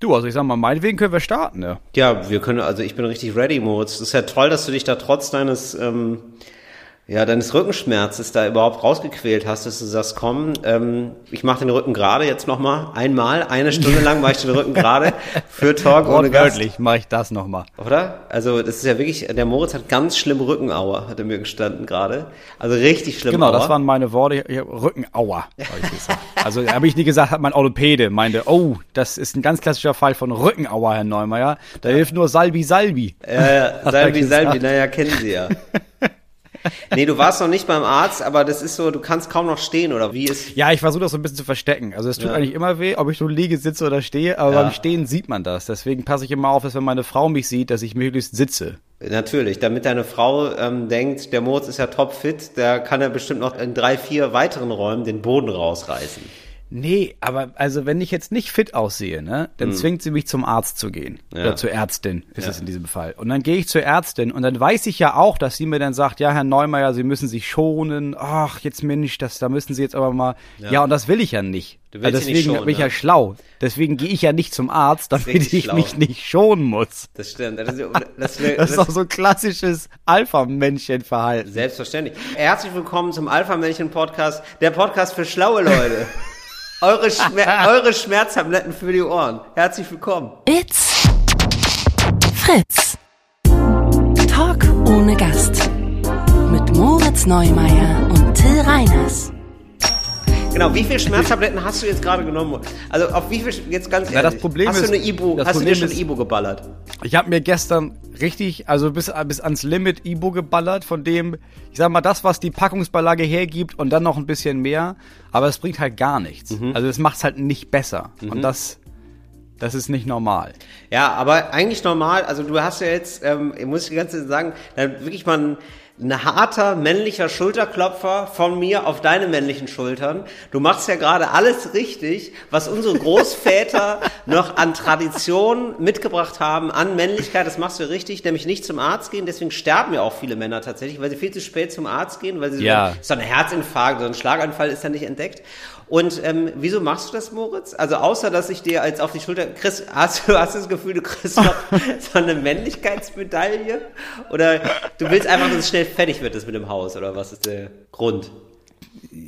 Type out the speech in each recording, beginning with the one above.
Du, also ich sag mal, meinetwegen können wir starten, ja. Ja, wir können, also ich bin richtig ready, Moritz. Es ist ja toll, dass du dich da trotz deines ähm, ja, deines Rückenschmerzes da überhaupt rausgequält hast, dass du sagst, komm, ähm, ich mache den Rücken gerade jetzt nochmal einmal, eine Stunde lang mache ich den Rücken gerade für Talk ohne Gast. Wirklich, mache ich das nochmal. Oder? Also das ist ja wirklich, der Moritz hat ganz schlimm Rückenauer, hat er mir gestanden gerade. Also richtig schlimm. Genau, Auer. das waren meine Worte, Rückenauer, habe ich gesagt. also habe ich nie gesagt, hat mein Orthopäde meinte, oh, das ist ein ganz klassischer Fall von Rückenauer, Herr Neumeier. Da hilft nur Salbi Salbi. Äh, Salbi Salbi, naja, kennen Sie ja. nee, du warst noch nicht beim Arzt, aber das ist so, du kannst kaum noch stehen oder wie ist. Ja, ich versuche das so ein bisschen zu verstecken. Also es tut ja. eigentlich immer weh, ob ich nur liege, sitze oder stehe, aber ja. beim Stehen sieht man das. Deswegen passe ich immer auf, dass wenn meine Frau mich sieht, dass ich möglichst sitze. Natürlich, damit deine Frau ähm, denkt, der Moritz ist ja topfit, der kann ja bestimmt noch in drei, vier weiteren Räumen den Boden rausreißen. Nee, aber also wenn ich jetzt nicht fit aussehe, ne, dann hm. zwingt sie mich zum Arzt zu gehen. Ja. Oder zur Ärztin ist ja. es in diesem Fall. Und dann gehe ich zur Ärztin und dann weiß ich ja auch, dass sie mir dann sagt, ja, Herr Neumeier, Sie müssen sich schonen. Ach, jetzt Mensch, das, da müssen Sie jetzt aber mal. Ja, ja und das will ich ja nicht. Du willst also deswegen schonen, bin ich ja schlau. Deswegen gehe ich ja nicht zum Arzt, damit ich schlau. mich nicht schonen muss. Das stimmt. Das ist, das, das, das ist doch so klassisches Alpha-Männchen-Verhalten. Selbstverständlich. Herzlich willkommen zum Alpha-Männchen-Podcast, der Podcast für schlaue Leute. Eure, Schmer eure Schmerztabletten für die Ohren. Herzlich willkommen. It's Fritz. Talk ohne Gast. Mit Moritz Neumeier und Till Reiners. Genau, wie viele Schmerztabletten hast du jetzt gerade genommen? Also auf wie viel, jetzt ganz ehrlich, ja, das Problem hast ist, du eine Ibu, hast Problem du dir schon Ibu geballert? Ich habe mir gestern richtig, also bis, bis ans Limit Ibu geballert, von dem, ich sag mal, das, was die Packungsbeilage hergibt und dann noch ein bisschen mehr, aber es bringt halt gar nichts. Mhm. Also es macht's halt nicht besser. Mhm. Und das, das ist nicht normal. Ja, aber eigentlich normal, also du hast ja jetzt, ähm, muss ich die ganze Zeit sagen, dann wirklich mal ein harter männlicher Schulterklopfer von mir auf deine männlichen Schultern. Du machst ja gerade alles richtig, was unsere Großväter noch an Tradition mitgebracht haben, an Männlichkeit. Das machst du richtig, nämlich nicht zum Arzt gehen. Deswegen sterben ja auch viele Männer tatsächlich, weil sie viel zu spät zum Arzt gehen, weil sie ja. so, so ein Herzinfarkt oder ein Schlaganfall ist ja nicht entdeckt. Und ähm, wieso machst du das, Moritz? Also außer, dass ich dir als auf die Schulter, Chris, hast du hast du das Gefühl, du kriegst noch so eine Männlichkeitsmedaille? Oder du willst einfach, dass es schnell fertig wird, das mit dem Haus? Oder was ist der Grund?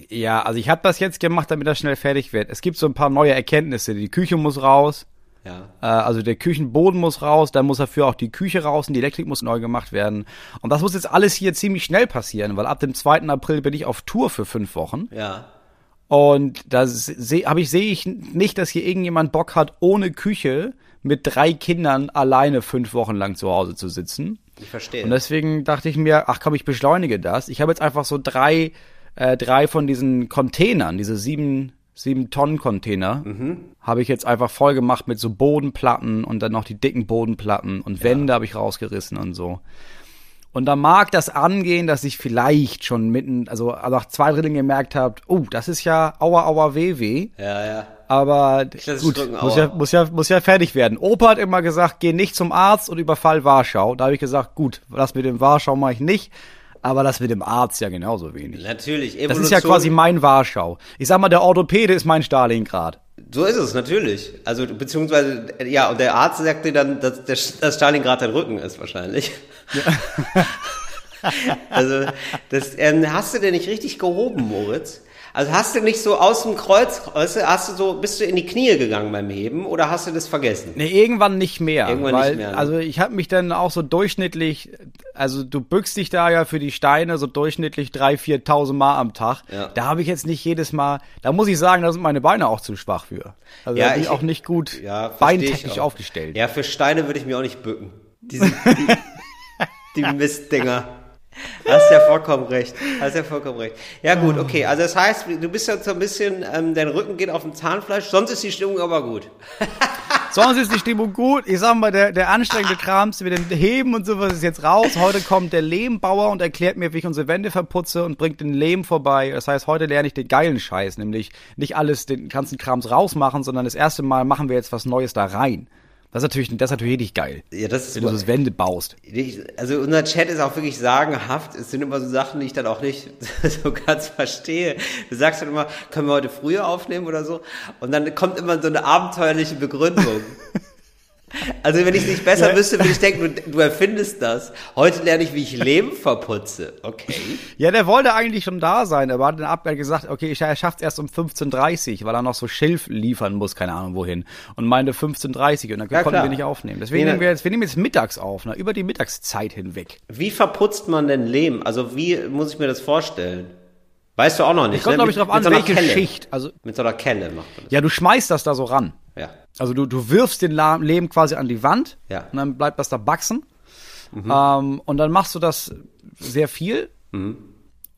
Ja, also ich habe das jetzt gemacht, damit das schnell fertig wird. Es gibt so ein paar neue Erkenntnisse. Die Küche muss raus. Ja. Äh, also der Küchenboden muss raus, dann muss dafür auch die Küche raus und die Elektrik muss neu gemacht werden. Und das muss jetzt alles hier ziemlich schnell passieren, weil ab dem 2. April bin ich auf Tour für fünf Wochen. Ja. Und da sehe ich sehe ich nicht, dass hier irgendjemand Bock hat, ohne Küche mit drei Kindern alleine fünf Wochen lang zu Hause zu sitzen. Ich verstehe. Und deswegen dachte ich mir, ach komm, ich beschleunige das. Ich habe jetzt einfach so drei, äh, drei von diesen Containern, diese sieben, sieben Tonnen Container, mhm. habe ich jetzt einfach voll gemacht mit so Bodenplatten und dann noch die dicken Bodenplatten und ja. Wände habe ich rausgerissen und so. Und da mag das angehen, dass ich vielleicht schon mitten, also nach zwei Dritteln gemerkt habe, oh, das ist ja aua, aua, weh, weh. Ja, ja. Aber gut, drücken, muss, ja, muss, ja, muss ja fertig werden. Opa hat immer gesagt, geh nicht zum Arzt und überfall Warschau. Da habe ich gesagt, gut, das mit dem Warschau mache ich nicht. Aber das mit dem Arzt ja genauso wenig. Natürlich, Evolution. Das ist ja quasi mein Warschau. Ich sag mal, der Orthopäde ist mein Stalingrad. So ist es, natürlich. Also, beziehungsweise, ja, und der Arzt sagt dir dann, dass, dass Stalingrad dein Rücken ist, wahrscheinlich. Ja. also, das, ähm, hast du denn nicht richtig gehoben, Moritz? Also hast du nicht so aus dem Kreuz, hast du so, bist du in die Knie gegangen beim Heben oder hast du das vergessen? Nee, irgendwann nicht mehr. Irgendwann weil, nicht mehr. Ne? Also ich habe mich dann auch so durchschnittlich, also du bückst dich da ja für die Steine so durchschnittlich 3.000, 4.000 Mal am Tag. Ja. Da habe ich jetzt nicht jedes Mal, da muss ich sagen, da sind meine Beine auch zu schwach für. Also ja, da bin ich auch nicht gut ja, beintechnisch aufgestellt. Ja, für Steine würde ich mir auch nicht bücken. Diese, die, die Mistdinger. Hast ja vollkommen recht. Hast ja vollkommen recht. Ja gut, okay. Also das heißt, du bist jetzt so ein bisschen, ähm, dein Rücken geht auf dem Zahnfleisch, sonst ist die Stimmung aber gut. sonst ist die Stimmung gut. Ich sag mal, der, der anstrengende Krams mit dem Heben und sowas ist jetzt raus. Heute kommt der Lehmbauer und erklärt mir, wie ich unsere Wände verputze und bringt den Lehm vorbei. Das heißt, heute lerne ich den geilen Scheiß, nämlich nicht alles den ganzen Krams rausmachen, sondern das erste Mal machen wir jetzt was Neues da rein. Das ist natürlich, das ist natürlich richtig geil. Ja, das ist wenn du so Wände baust. Also unser Chat ist auch wirklich sagenhaft. Es sind immer so Sachen, die ich dann auch nicht so ganz verstehe. Du sagst dann immer, können wir heute früher aufnehmen oder so? Und dann kommt immer so eine abenteuerliche Begründung. Also wenn ich es nicht besser ja. wüsste, würde ich denken, du, du, erfindest das. Heute lerne ich, wie ich Leben verputze. Okay. Ja, der wollte eigentlich schon da sein. Er hat dann Abwehr gesagt, okay, er schafft es erst um 15.30 Uhr, weil er noch so Schilf liefern muss, keine Ahnung wohin. Und meinte 15.30 Uhr und dann ja, konnten klar. wir nicht aufnehmen. Deswegen nehmen wir jetzt, wir nehmen jetzt mittags auf, ne, über die Mittagszeit hinweg. Wie verputzt man denn Lehm? Also wie muss ich mir das vorstellen? Weißt du auch noch nicht. Ich kommt, ne? glaube ich, drauf an, so welche Kelle. Schicht. Also, mit so einer Kelle macht man das. Ja, du schmeißt das da so ran. Ja. Also du, du wirfst den Lehm quasi an die Wand ja. und dann bleibt das da wachsen. Mhm. Ähm, und dann machst du das sehr viel. Mhm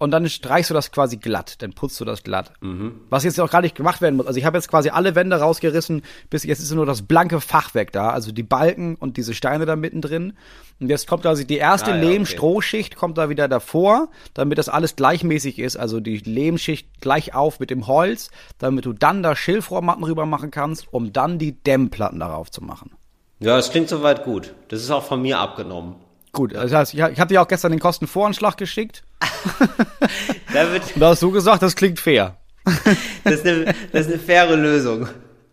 und dann streichst du das quasi glatt, dann putzt du das glatt. Mhm. Was jetzt auch gar nicht gemacht werden muss. Also ich habe jetzt quasi alle Wände rausgerissen, bis jetzt ist nur das blanke Fachwerk da, also die Balken und diese Steine da mittendrin. Und jetzt kommt also die erste ah, ja, Lehm-Strohschicht okay. kommt da wieder davor, damit das alles gleichmäßig ist, also die Lehmschicht gleich auf mit dem Holz, damit du dann da Schilfrohrmatten rüber machen kannst, um dann die Dämmplatten darauf zu machen. Ja, das klingt soweit gut. Das ist auch von mir abgenommen. Gut, heißt, ich, habe dir auch gestern den Kostenvoranschlag geschickt. da, wird da hast du gesagt, das klingt fair. das, ist eine, das ist eine faire Lösung. Das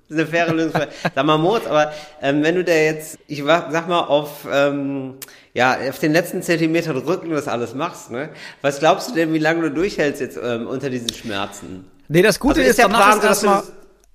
ist eine faire Lösung. Sag mal, Moritz, aber ähm, wenn du da jetzt, ich sag mal, auf, ähm, ja, auf den letzten Zentimeter Rücken das alles machst, ne? Was glaubst du denn, wie lange du durchhältst jetzt ähm, unter diesen Schmerzen? Nee, das Gute also ist, ist der Plan, ist erstmal,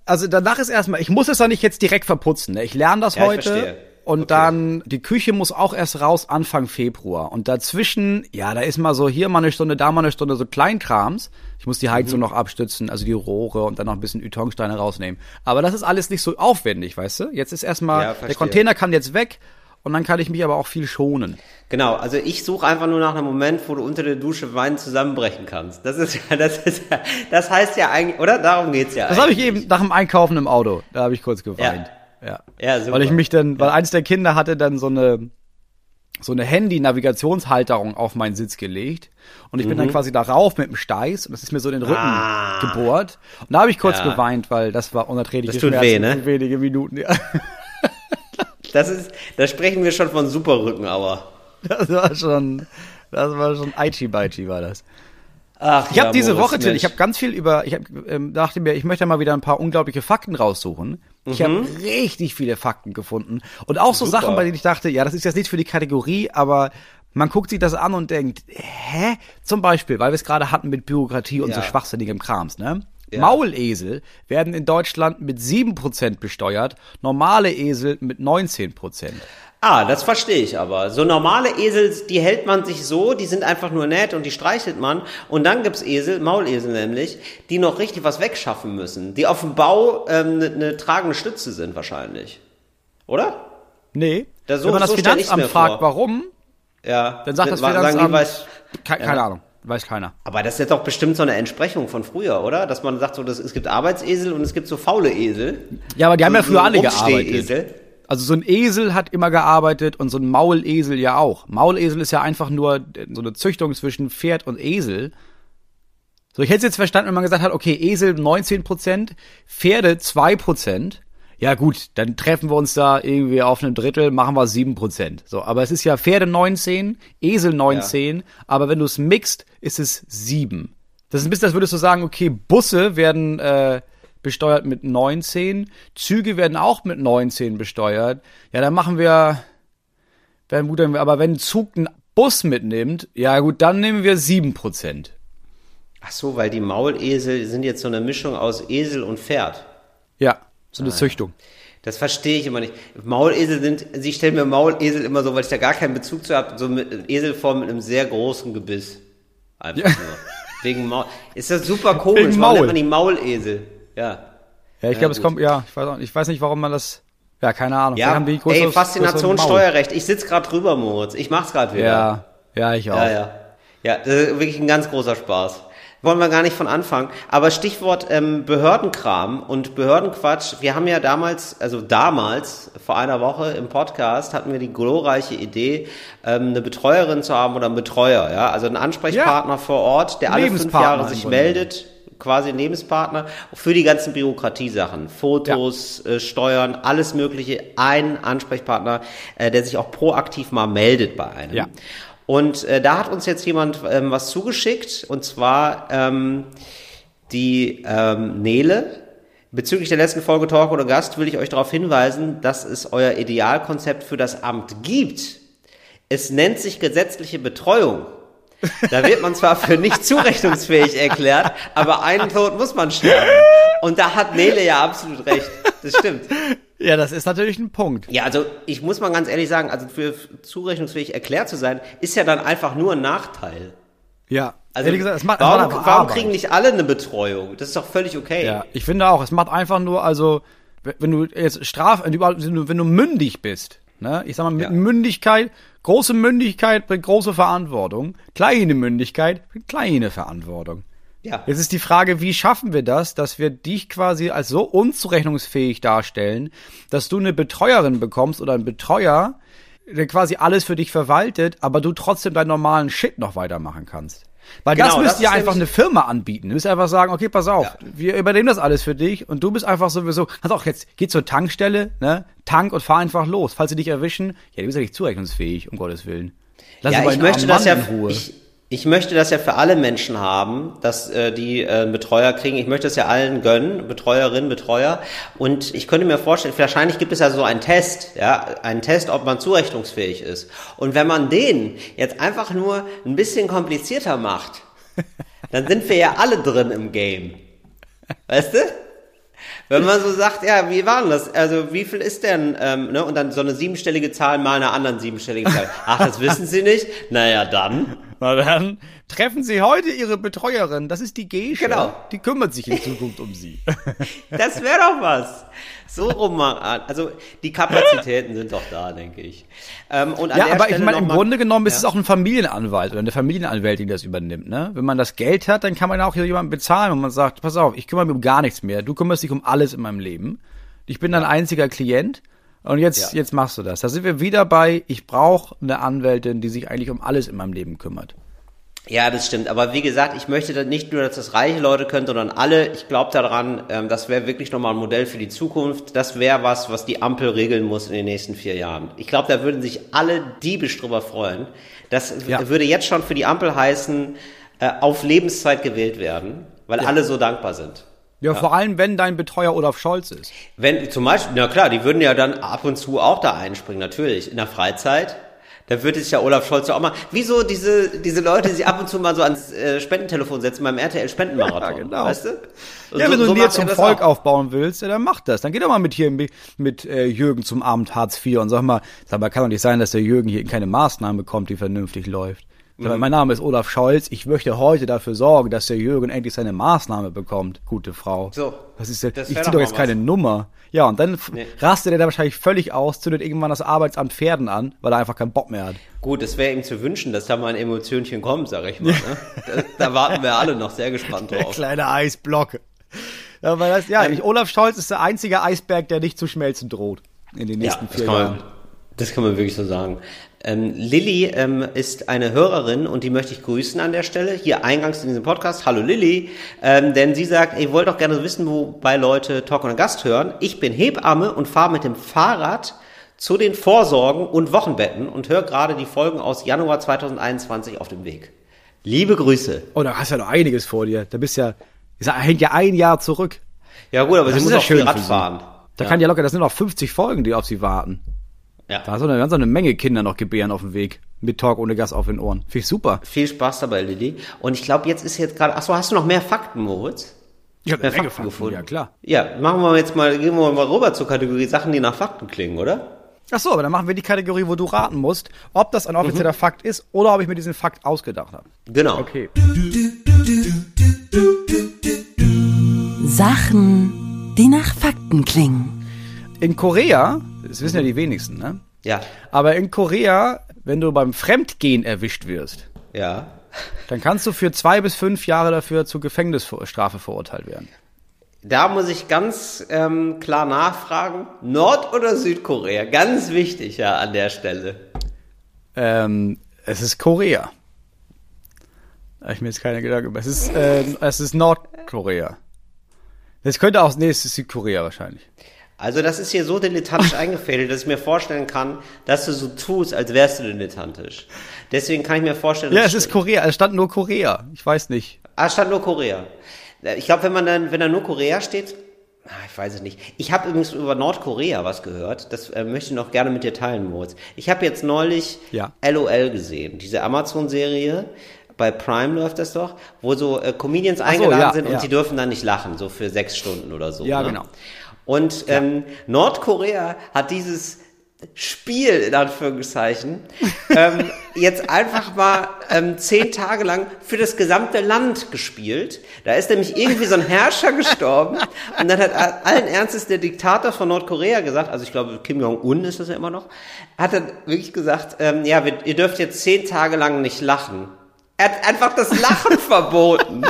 also danach ist erstmal, ich muss es ja nicht jetzt direkt verputzen. Ne? Ich lerne das ja, heute. Ich verstehe. Und okay. dann, die Küche muss auch erst raus Anfang Februar. Und dazwischen, ja, da ist mal so hier mal eine Stunde, da mal eine Stunde so Kleinkrams. Ich muss die Heizung mhm. noch abstützen, also die Rohre und dann noch ein bisschen Ytongsteine rausnehmen. Aber das ist alles nicht so aufwendig, weißt du? Jetzt ist erstmal, ja, der Container kann jetzt weg und dann kann ich mich aber auch viel schonen. Genau, also ich suche einfach nur nach einem Moment, wo du unter der Dusche Wein zusammenbrechen kannst. Das ist ja, das ist ja, das heißt ja eigentlich, oder? Darum geht's ja. Das habe ich eben nach dem Einkaufen im Auto. Da habe ich kurz geweint. Ja. Ja. ja super. Weil ich mich dann, weil eins der Kinder hatte dann so eine so eine Handy-Navigationshalterung auf meinen Sitz gelegt und ich bin dann mhm. quasi darauf mit dem Steiß und das ist mir so in den Rücken ah. gebohrt und da habe ich kurz ja. geweint, weil das war unerträgliche das tut Schmerzen weh, ne? wenige Minuten. Ja. Das ist, da sprechen wir schon von Superrücken, aber. Das war schon, das war schon Aichi Baichi war das. Ach, ich ja, habe diese Moritz Woche, Till, ich habe ganz viel über, ich hab, ähm, dachte mir, ich möchte mal wieder ein paar unglaubliche Fakten raussuchen. Ich mhm. habe richtig viele Fakten gefunden und auch so Super. Sachen, bei denen ich dachte, ja, das ist jetzt nicht für die Kategorie, aber man guckt sich das an und denkt, hä? Zum Beispiel, weil wir es gerade hatten mit Bürokratie und ja. so schwachsinnigem Krams, ne? Ja. Maulesel werden in Deutschland mit 7% besteuert, normale Esel mit 19%. Ah, das verstehe ich aber. So normale Esel, die hält man sich so, die sind einfach nur nett und die streichelt man. Und dann gibt's Esel, Maulesel nämlich, die noch richtig was wegschaffen müssen. Die auf dem Bau eine ähm, ne, ne tragende Stütze sind wahrscheinlich. Oder? Nee. Da so, Wenn man das so Finanzamt fragt, warum, ja. dann sagt das Finanzamt, die, weiß, keine, ja. Ahnung. Weiß keiner. Aber das ist jetzt doch bestimmt so eine Entsprechung von früher, oder? Dass man sagt, so, dass, es gibt Arbeitsesel und es gibt so faule Esel. Ja, aber die haben ja früher alle gearbeitet. Also so ein Esel hat immer gearbeitet und so ein Maulesel ja auch. Maulesel ist ja einfach nur so eine Züchtung zwischen Pferd und Esel. So, ich hätte es jetzt verstanden, wenn man gesagt hat, okay, Esel 19% Pferde 2% Ja gut, dann treffen wir uns da irgendwie auf einem Drittel, machen wir 7% So, aber es ist ja Pferde 19, Esel 19, ja. aber wenn du es mixt, ist es 7. Das ist ein bisschen, als würdest du sagen, okay, Busse werden äh, besteuert mit 19. Züge werden auch mit 19 besteuert. Ja, dann machen wir, wenn, gut, aber wenn ein Zug einen Bus mitnimmt, ja gut, dann nehmen wir 7%. Ach so, weil die Maulesel sind jetzt so eine Mischung aus Esel und Pferd. Ja, so eine ah, Züchtung. Das verstehe ich immer nicht. Maulesel sind, sie stellen mir Maulesel immer so, weil ich da gar keinen Bezug zu habe, so mit Eselform mit einem sehr großen Gebiss. Einfach ja. nur. Wegen Maul. Ist das super komisch. Wegen Maul. Warum nennt man die Maulesel? Ja. Ja, ich glaube, es kommt, ja, ich weiß, auch, ich weiß nicht, warum man das, ja, keine Ahnung. Ja, haben die größere, ey, Faszination Steuerrecht. Ich sitz gerade drüber, Moritz. Ich mach's gerade wieder. Ja, ja, ich auch. Ja, ja. Ja, das ist wirklich ein ganz großer Spaß. Wollen wir gar nicht von anfangen. Aber Stichwort ähm, Behördenkram und Behördenquatsch. Wir haben ja damals, also damals, vor einer Woche im Podcast, hatten wir die glorreiche Idee, ähm, eine Betreuerin zu haben oder einen Betreuer. Ja, Also einen Ansprechpartner ja. vor Ort, der alle fünf Jahre sich meldet quasi Lebenspartner für die ganzen Bürokratiesachen, Fotos, ja. äh, Steuern, alles Mögliche, ein Ansprechpartner, äh, der sich auch proaktiv mal meldet bei einem. Ja. Und äh, da hat uns jetzt jemand ähm, was zugeschickt, und zwar ähm, die ähm, Nele Bezüglich der letzten Folge Talk oder Gast will ich euch darauf hinweisen, dass es euer Idealkonzept für das Amt gibt. Es nennt sich gesetzliche Betreuung. Da wird man zwar für nicht zurechnungsfähig erklärt, aber einen Tod muss man sterben. Und da hat Nele ja absolut recht. Das stimmt. Ja, das ist natürlich ein Punkt. Ja, also ich muss mal ganz ehrlich sagen, also für zurechnungsfähig erklärt zu sein, ist ja dann einfach nur ein Nachteil. Ja, Also ehrlich gesagt, es macht, warum, macht warum kriegen nicht alle eine Betreuung? Das ist doch völlig okay. Ja, ich finde auch, es macht einfach nur, also, wenn du jetzt straf, wenn du, wenn du mündig bist, ne, ich sag mal, mit Ja. Mündigkeit, große Mündigkeit bringt große Verantwortung, kleine Mündigkeit bringt kleine Verantwortung. ja. Jetzt ist die Frage, wie schaffen wir das, dass wir dich quasi als so unzurechnungsfähig darstellen, dass du eine Betreuerin bekommst oder einen Betreuer, der quasi alles für dich verwaltet, aber du trotzdem deinen normalen Shit noch weitermachen kannst. Weil das Genau, müsst das ihr einfach eine Firma anbieten. Du müsst einfach sagen, okay, pass auf, Ja. wir übernehmen das alles für dich und du bist einfach sowieso, kannst auch jetzt, geh zur Tankstelle, ne, tank und fahr einfach los. Falls sie dich erwischen, ja, du bist ja nicht zurechnungsfähig, um Gottes Willen. Lass ja, ich möchte das ja, Ruhe. ich, ich möchte das ja für alle Menschen haben, dass äh, die äh, einen Betreuer kriegen. Ich möchte das ja allen gönnen, Betreuerinnen, Betreuer. Und ich könnte mir vorstellen, wahrscheinlich gibt es ja so einen Test, ja, einen Test, ob man zurechnungsfähig ist. Und wenn man den jetzt einfach nur ein bisschen komplizierter macht, dann sind wir ja alle drin im Game. Weißt du? Wenn man so sagt, ja, wie war denn das? Also wie viel ist denn, ähm, ne? Und dann so eine siebenstellige Zahl mal einer anderen siebenstelligen Zahl. Ach, das wissen Sie nicht? Naja, dann. Na dann treffen Sie heute Ihre Betreuerin. Das ist die Gesche. Genau. Die kümmert sich in Zukunft um Sie. Das wäre doch was. So rum mal an. Also die Kapazitäten sind doch da, denke ich. Ähm, und ja, aber ich Stelle meine, noch im mal- Grunde genommen ist Ja. es auch ein Familienanwalt oder eine Familienanwältin, die das übernimmt. Ne? Wenn man das Geld hat, dann kann man auch hier jemanden bezahlen, wenn man sagt, pass auf, ich kümmere mich um gar nichts mehr. Du kümmerst dich um alles in meinem Leben. Ich bin dein einziger Klient. Und jetzt, Ja. jetzt machst du das. Da sind wir wieder bei, ich brauche eine Anwältin, die sich eigentlich um alles in meinem Leben kümmert. Ja, das stimmt. Aber wie gesagt, ich möchte nicht nur, dass das reiche Leute können, sondern alle. Ich glaube daran, ähm, das wäre wirklich nochmal ein Modell für die Zukunft. Das wäre was, was die Ampel regeln muss in den nächsten vier Jahren. Ich glaube, da würden sich alle diebisch drüber freuen. Das Ja. würde jetzt schon für die Ampel heißen, äh, auf Lebenszeit gewählt werden, weil alle so dankbar sind. Ja, vor allem, wenn dein Betreuer Olaf Scholz ist. Wenn zum Beispiel, na klar, die würden ja dann ab und zu auch da einspringen, natürlich, in der Freizeit. Da würde sich ja Olaf Scholz auch mal, wieso diese, diese Leute, die sich ab und zu mal so ans äh, Spendentelefon setzen beim RTL Spendenmarathon, Ja, genau. weißt du? Und Ja, so- wenn du so macht zum Volk auch. aufbauen willst, ja, dann mach das. Dann geh doch mal mit hier mit, mit äh, Jürgen zum Abend Hartz IV und sag mal, sag mal, kann doch nicht sein, dass der Jürgen hier keine Maßnahme bekommt, die vernünftig läuft. Mhm. mein Name ist Olaf Scholz. Ich möchte heute dafür sorgen, dass der Jürgen endlich seine Maßnahme bekommt, gute Frau. So, Was ist denn? das Ich wär zieh doch jetzt keine was. Nummer. Ja, und dann Nee. rastet er da wahrscheinlich völlig aus, zündet irgendwann das Arbeitsamt Pferden an, weil er einfach keinen Bock mehr hat. Gut, es wäre ihm zu wünschen, dass da mal ein Emotionchen kommt, sag ich mal. Ne? Da, da warten wir alle noch sehr gespannt Der drauf. kleine Eisblock. Ja, weil das, ja, ich, Olaf Scholz ist der einzige Eisberg, der nicht zu schmelzen droht in den nächsten das vier Jahren. das kann man wirklich so sagen. Ähm, Lilly ähm, ist eine Hörerin und die möchte ich grüßen an der Stelle. Hier eingangs in diesem Podcast. Hallo Lilly. Ähm, denn sie sagt, ihr wollt doch gerne wissen, wobei Leute Talk und Gast hören. Ich bin Hebamme und fahre mit dem Fahrrad zu den Vorsorgen und Wochenbetten und höre gerade die Folgen aus Januar 2021 auf dem Weg. Liebe Grüße. Oh, da hast du ja noch einiges vor dir. Da bist ja, ich hängt ja ein Jahr zurück. Ja gut, aber Das sie ist muss ja auch viel schön Rad fahren. Da ja. kann ja locker, das sind noch 50 Folgen, die auf sie warten. Ja. Da hast du eine ganz eine Menge Kinder noch gebären auf dem Weg. Mit Talk ohne Gas auf den Ohren. Finde ich super. Viel Spaß dabei, Lilly. Und ich glaube, jetzt ist jetzt gerade. Achso, hast du noch mehr Fakten, Moritz? Ich habe Mehr Fakten Fakten, gefunden. ja klar. Ja, machen wir jetzt mal, gehen wir mal rüber zur Kategorie Sachen, die nach Fakten klingen, oder? Ach so, aber dann machen wir die Kategorie, wo du raten musst, ob das ein offizieller Fakt ist oder ob ich mir diesen Fakt ausgedacht habe. Genau. Okay. Sachen, die nach Fakten klingen. In Korea, das wissen ja die wenigsten, ne? Ja, Aber in Korea, wenn du beim Fremdgehen erwischt wirst, ja. dann kannst du für zwei bis fünf Jahre dafür zu Gefängnisstrafe verurteilt werden. Da muss ich ganz ähm, klar nachfragen. Nord- oder Südkorea? Ganz wichtig, ja, an der Stelle. Ähm, es ist Korea. Da ich mir jetzt keine Gedanken gemacht. Es ist, äh, es ist Nordkorea. Das könnte auch, nee, es ist Südkorea wahrscheinlich. Also das ist hier so dilettantisch eingefädelt, dass ich mir vorstellen kann, dass du so tust, als wärst du dilettantisch. Deswegen kann ich mir vorstellen, Ja, dass es ist Korea. Es stand nur Korea. Ich weiß nicht. Ah, stand nur Korea. Ich glaube, wenn man dann, wenn da nur Korea steht, Ah, Ich weiß es nicht. Ich habe übrigens über Nordkorea was gehört. Das äh, möchte ich noch gerne mit dir teilen, Moritz. Ich habe jetzt neulich Ja. LOL gesehen, diese Amazon-Serie. Bei Prime läuft das doch, wo so äh, Comedians eingeladen ja, sind und ja. sie dürfen dann nicht lachen, so für sechs Stunden oder so. Ja, ne? genau. Und ähm, Nordkorea hat dieses Spiel in Anführungszeichen ähm, jetzt einfach mal ähm, zehn Tage lang für das gesamte Land gespielt. Da ist nämlich irgendwie so ein Herrscher gestorben und dann hat allen Ernstes der Diktator von Nordkorea gesagt, also ich glaube Kim Jong-un ist das ja immer noch, hat dann wirklich gesagt, ähm, ja, wir, ihr dürft jetzt zehn Tage lang nicht lachen. Er hat einfach das Lachen verboten.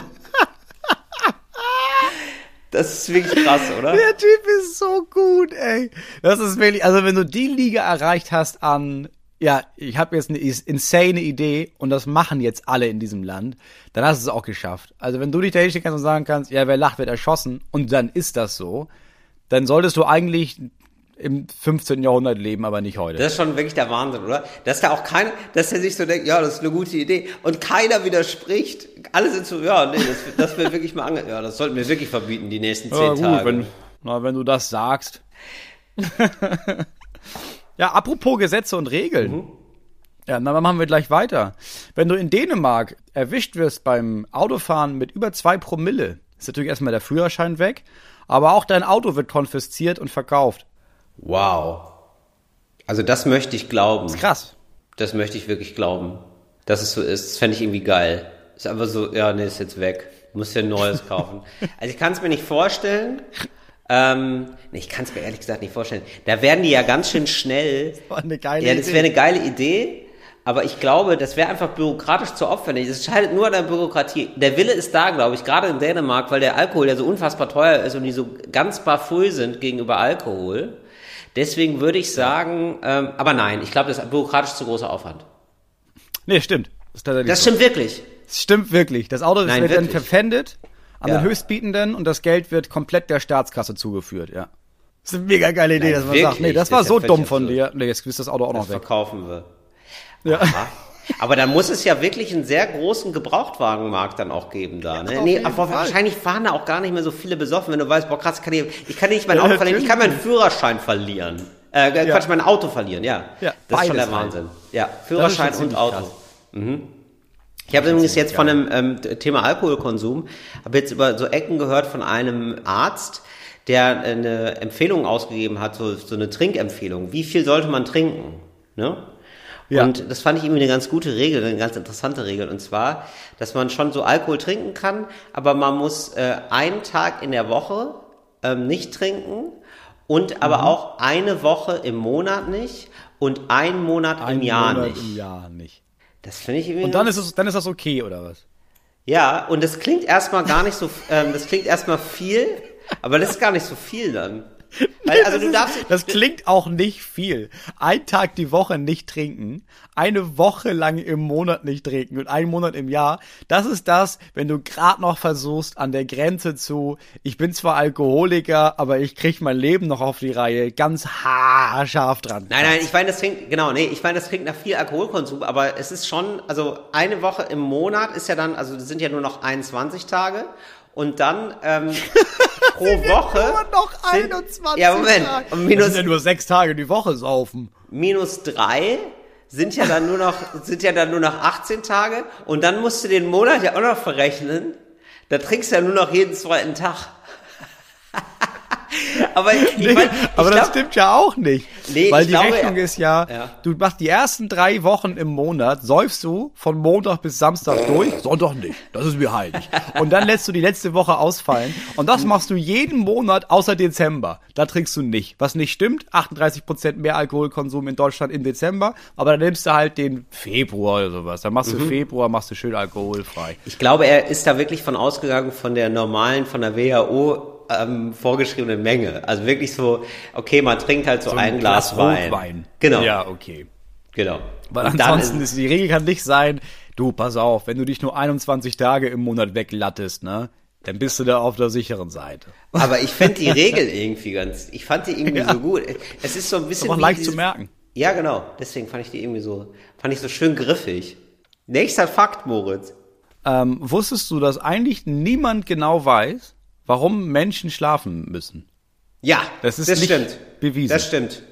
Das ist wirklich krass, oder? Der Typ ist so gut, ey. Das ist wirklich, also wenn du die Liga erreicht hast an, ja, ich habe jetzt eine insane Idee und das machen jetzt alle in diesem Land, dann hast du es auch geschafft. Also wenn du dich da hinstellen kannst und sagen kannst, ja, wer lacht, wird erschossen und dann ist das so, dann solltest du eigentlich im 15. Jahrhundert leben, aber nicht heute. Das ist schon wirklich der Wahnsinn, oder? Dass da auch keiner, dass er sich so denkt, ja, das ist eine gute Idee. Und keiner widerspricht. Alle sind so, ja, nee, das, das will wirklich mal ange, ja, das sollten wir wirklich verbieten, die nächsten zehn Ja, gut, Tage. wenn, na, wenn du das sagst. ja, apropos Gesetze und Regeln. Mhm. Ja, dann machen wir gleich weiter. Wenn du in Dänemark erwischt wirst beim Autofahren mit über zwei Promille, ist natürlich erstmal der Führerschein weg, aber auch dein Auto wird konfisziert und verkauft. Wow. Also das möchte ich glauben. Krass. Das möchte ich wirklich glauben. Dass es so ist, das fände ich irgendwie geil. Ist einfach so, ja, nee, ist jetzt weg. Muss ja ein neues kaufen. Also ich kann es mir nicht vorstellen. Ähm, nee, ich kann es mir ehrlich gesagt nicht vorstellen. Da werden die ja ganz schön schnell. War eine geile ja, das wäre eine geile Idee. Aber ich glaube, das wäre einfach bürokratisch zu aufwendig. Das scheidet nur an der Bürokratie. Der Wille ist da, glaube ich, gerade in Dänemark, weil der Alkohol ja so unfassbar teuer ist und die so ganz barfull sind gegenüber Alkohol. Deswegen würde ich sagen, ähm, aber nein, ich glaube, das ist bürokratisch zu großer Aufwand. Nee, stimmt. Das, Das so. stimmt wirklich. Das stimmt wirklich. Das Auto Nein, wird dann wirklich. verpfändet an Ja. den Höchstbietenden und das Geld wird komplett der Staatskasse zugeführt, ja. Das ist eine mega geile Idee, Nein, dass man wirklich? sagt, nee, das Das war so dumm von absurd. dir. Nee, jetzt ist das Auto auch noch Das weg. verkaufen wir. Ja. Aber da muss es ja wirklich einen sehr großen Gebrauchtwagenmarkt dann auch geben da. Ne? auf nee, aber wahrscheinlich fahren da auch gar nicht mehr so viele besoffen, wenn du weißt, boah krass, ich kann, hier, ich kann nicht mein Ja, Auto verlieren, ich kann meinen. Führerschein verlieren. Äh, Quatsch, mein Auto verlieren, ja. Ja, das ist schon der halt. Wahnsinn. Ja, Führerschein und Auto. krass. Ich habe übrigens jetzt von dem ähm, Thema Alkoholkonsum, habe jetzt über so Ecken gehört von einem Arzt, der eine Empfehlung ausgegeben hat, so, so eine Trinkempfehlung. Wie viel sollte man trinken? Ne? Ja. Und das fand ich irgendwie eine ganz gute Regel, eine ganz interessante Regel. Und zwar, dass man schon so Alkohol trinken kann, aber man muss äh, einen Tag in der Woche ähm, nicht trinken und aber Mhm. auch eine Woche im Monat nicht und einen Monat Ein im Jahr Monat nicht. Im Jahr nicht. Das finde ich irgendwie. Und dann ist es, dann ist das okay, oder was? Ja, und das klingt erstmal gar nicht so, ähm, das klingt erstmal viel, aber das ist gar nicht so viel dann. Weil, also du darfst, Das klingt auch nicht viel. Ein Tag die Woche nicht trinken, eine Woche lang im Monat nicht trinken und einen Monat im Jahr. Das ist das, wenn du gerade noch versuchst an der Grenze zu, ich bin zwar Alkoholiker, aber ich krieg mein Leben noch auf die Reihe, ganz haarscharf dran. nein, nein, ich meine, das klingt, genau, nee, ich meine, das klingt nach viel Alkoholkonsum, aber es ist schon, also eine Woche im Monat ist ja dann, also das sind ja nur noch 21 Tage und dann ähm, pro Woche Nur noch sind, 21 ja Moment, Tage. und Das minus sind ja nur sechs Tage die Woche saufen. minus drei sind ja dann nur noch, sind ja dann nur noch 18 Tage und dann musst du den Monat ja auch noch verrechnen. Da trinkst du ja nur noch jeden zweiten Tag. aber ich, Nee, mein, ich aber das glaub- stimmt ja auch nicht. Nee, weil ich die glaube, Rechnung ja. ist ja, Ja. du machst die ersten drei Wochen im Monat, säufst du von Montag bis Samstag durch, Sonntag nicht, das ist mir heilig. Und dann lässt du die letzte Woche ausfallen. Und das machst du jeden Monat außer Dezember. Da trinkst du nicht. Was nicht stimmt, 38% mehr Alkoholkonsum in Deutschland im Dezember, aber dann nimmst du halt den Februar oder sowas. Dann machst du Mhm. Februar, machst du schön alkoholfrei. Ich glaube, er ist da wirklich von ausgegangen von der normalen, von der WHO ähm, vorgeschriebenen Menge. Also wirklich so, okay, man trinkt halt so, ein, Glas, Wein. Rotwein. Genau, Ja, okay. genau. Weil Und ansonsten ist, die Regel kann nicht sein, du, pass auf, wenn du dich nur 21 Tage im Monat weglattest, ne, dann bist du da auf der sicheren Seite. Aber ich finde die Regel irgendwie ganz, ich fand die irgendwie Ja. so gut. Es ist so ein bisschen Aber leicht dieses- zu merken. Ja, genau. Deswegen fand ich die irgendwie so, fand ich so schön griffig. Nächster Fakt, Moritz. Ähm, wusstest du, dass eigentlich niemand genau weiß, warum Menschen schlafen müssen. Ja, Das ist das nicht stimmt. bewiesen. Das stimmt.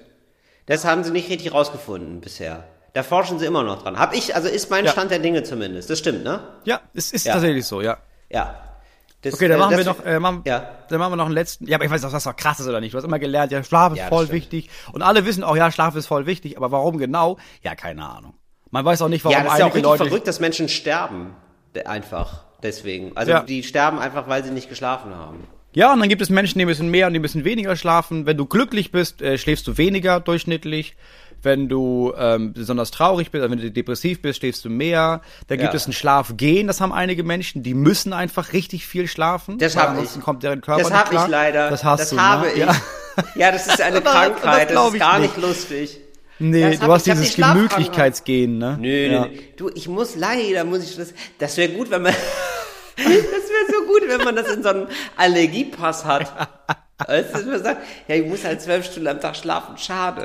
Das haben sie nicht richtig rausgefunden bisher. Da forschen sie immer noch dran. Hab ich, also ist mein Ja. Stand der Dinge zumindest. Das stimmt, ne? Ja, es ist Ja. tatsächlich so, ja. Ja. Das, Okay, dann äh, machen wir noch, äh, machen, Ja. dann machen wir noch einen letzten. Ja, aber ich weiß nicht, ob das noch krass ist oder nicht. Du hast immer gelernt, ja, Schlaf ist Ja, voll stimmt. wichtig. Und alle wissen auch, ja, Schlaf ist voll wichtig. Aber warum genau? Ja, keine Ahnung. Man weiß auch nicht, warum Ja, das ist ja auch einige richtig Leute. verrückt, dass Menschen sterben. Einfach. Deswegen. Also Ja. die sterben einfach, weil sie nicht geschlafen haben. Ja, und dann gibt es Menschen, die müssen mehr und die müssen weniger schlafen. Wenn du glücklich bist, äh, schläfst du weniger durchschnittlich. Wenn du ähm, besonders traurig bist, also wenn du depressiv bist, schläfst du mehr. Dann gibt Ja. es ein Schlafgehen, das haben einige Menschen, die müssen einfach richtig viel schlafen. Das weil hab ansonsten ich. kommt deren Körper Das habe ich leider. Das hast das du. habe ne? ich. Ja. Ja. das ist eine Das- das Krankheit. Das, glaub ist gar nicht lustig. Nee, Ja, das du hast ich. Dieses. Gemütlichkeitsgehen, ne? Nö, ja. nö. Du, ich muss leider, muss ich das. Das wäre gut, wenn man. das wäre so gut, wenn man das in so einem Allergiepass hat. Weißt du, dass man sagt, ja, ich muss halt zwölf Stunden am Tag schlafen. Schade.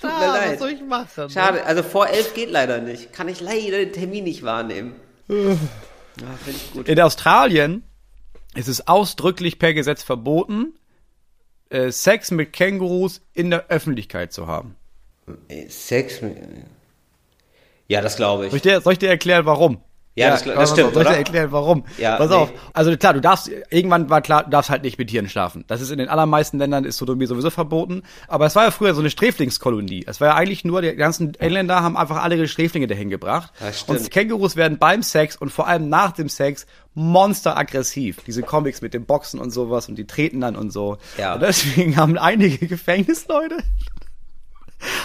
Leid. was soll ich machen? Schade. Also vor elf geht leider nicht. Kann ich leider den Termin nicht wahrnehmen. Ja, finde ich gut. In Australien ist es ausdrücklich per Gesetz verboten, äh, Sex mit Kängurus in der Öffentlichkeit zu haben. Ey, Sex mit. Ja, das glaube Soll ich ich. dir, soll ich dir erklären, warum? Ja, das- das auf, stimmt, Soll ich dir erklären, warum? Ja, Pass nee. auf. Also klar, du darfst, irgendwann war klar, du darfst halt nicht mit Tieren schlafen. Das ist in den allermeisten Ländern ist Sodomie sowieso verboten. Aber es war ja früher so eine Sträflingskolonie. Es war ja eigentlich nur, die ganzen Engländer haben einfach alle ihre Sträflinge dahin gebracht. Das stimmt. und Kängurus werden beim Sex und vor allem nach dem Sex monsteraggressiv. Diese Comics mit dem Boxen und sowas und die treten dann und so. Ja. Und deswegen haben einige Gefängnisleute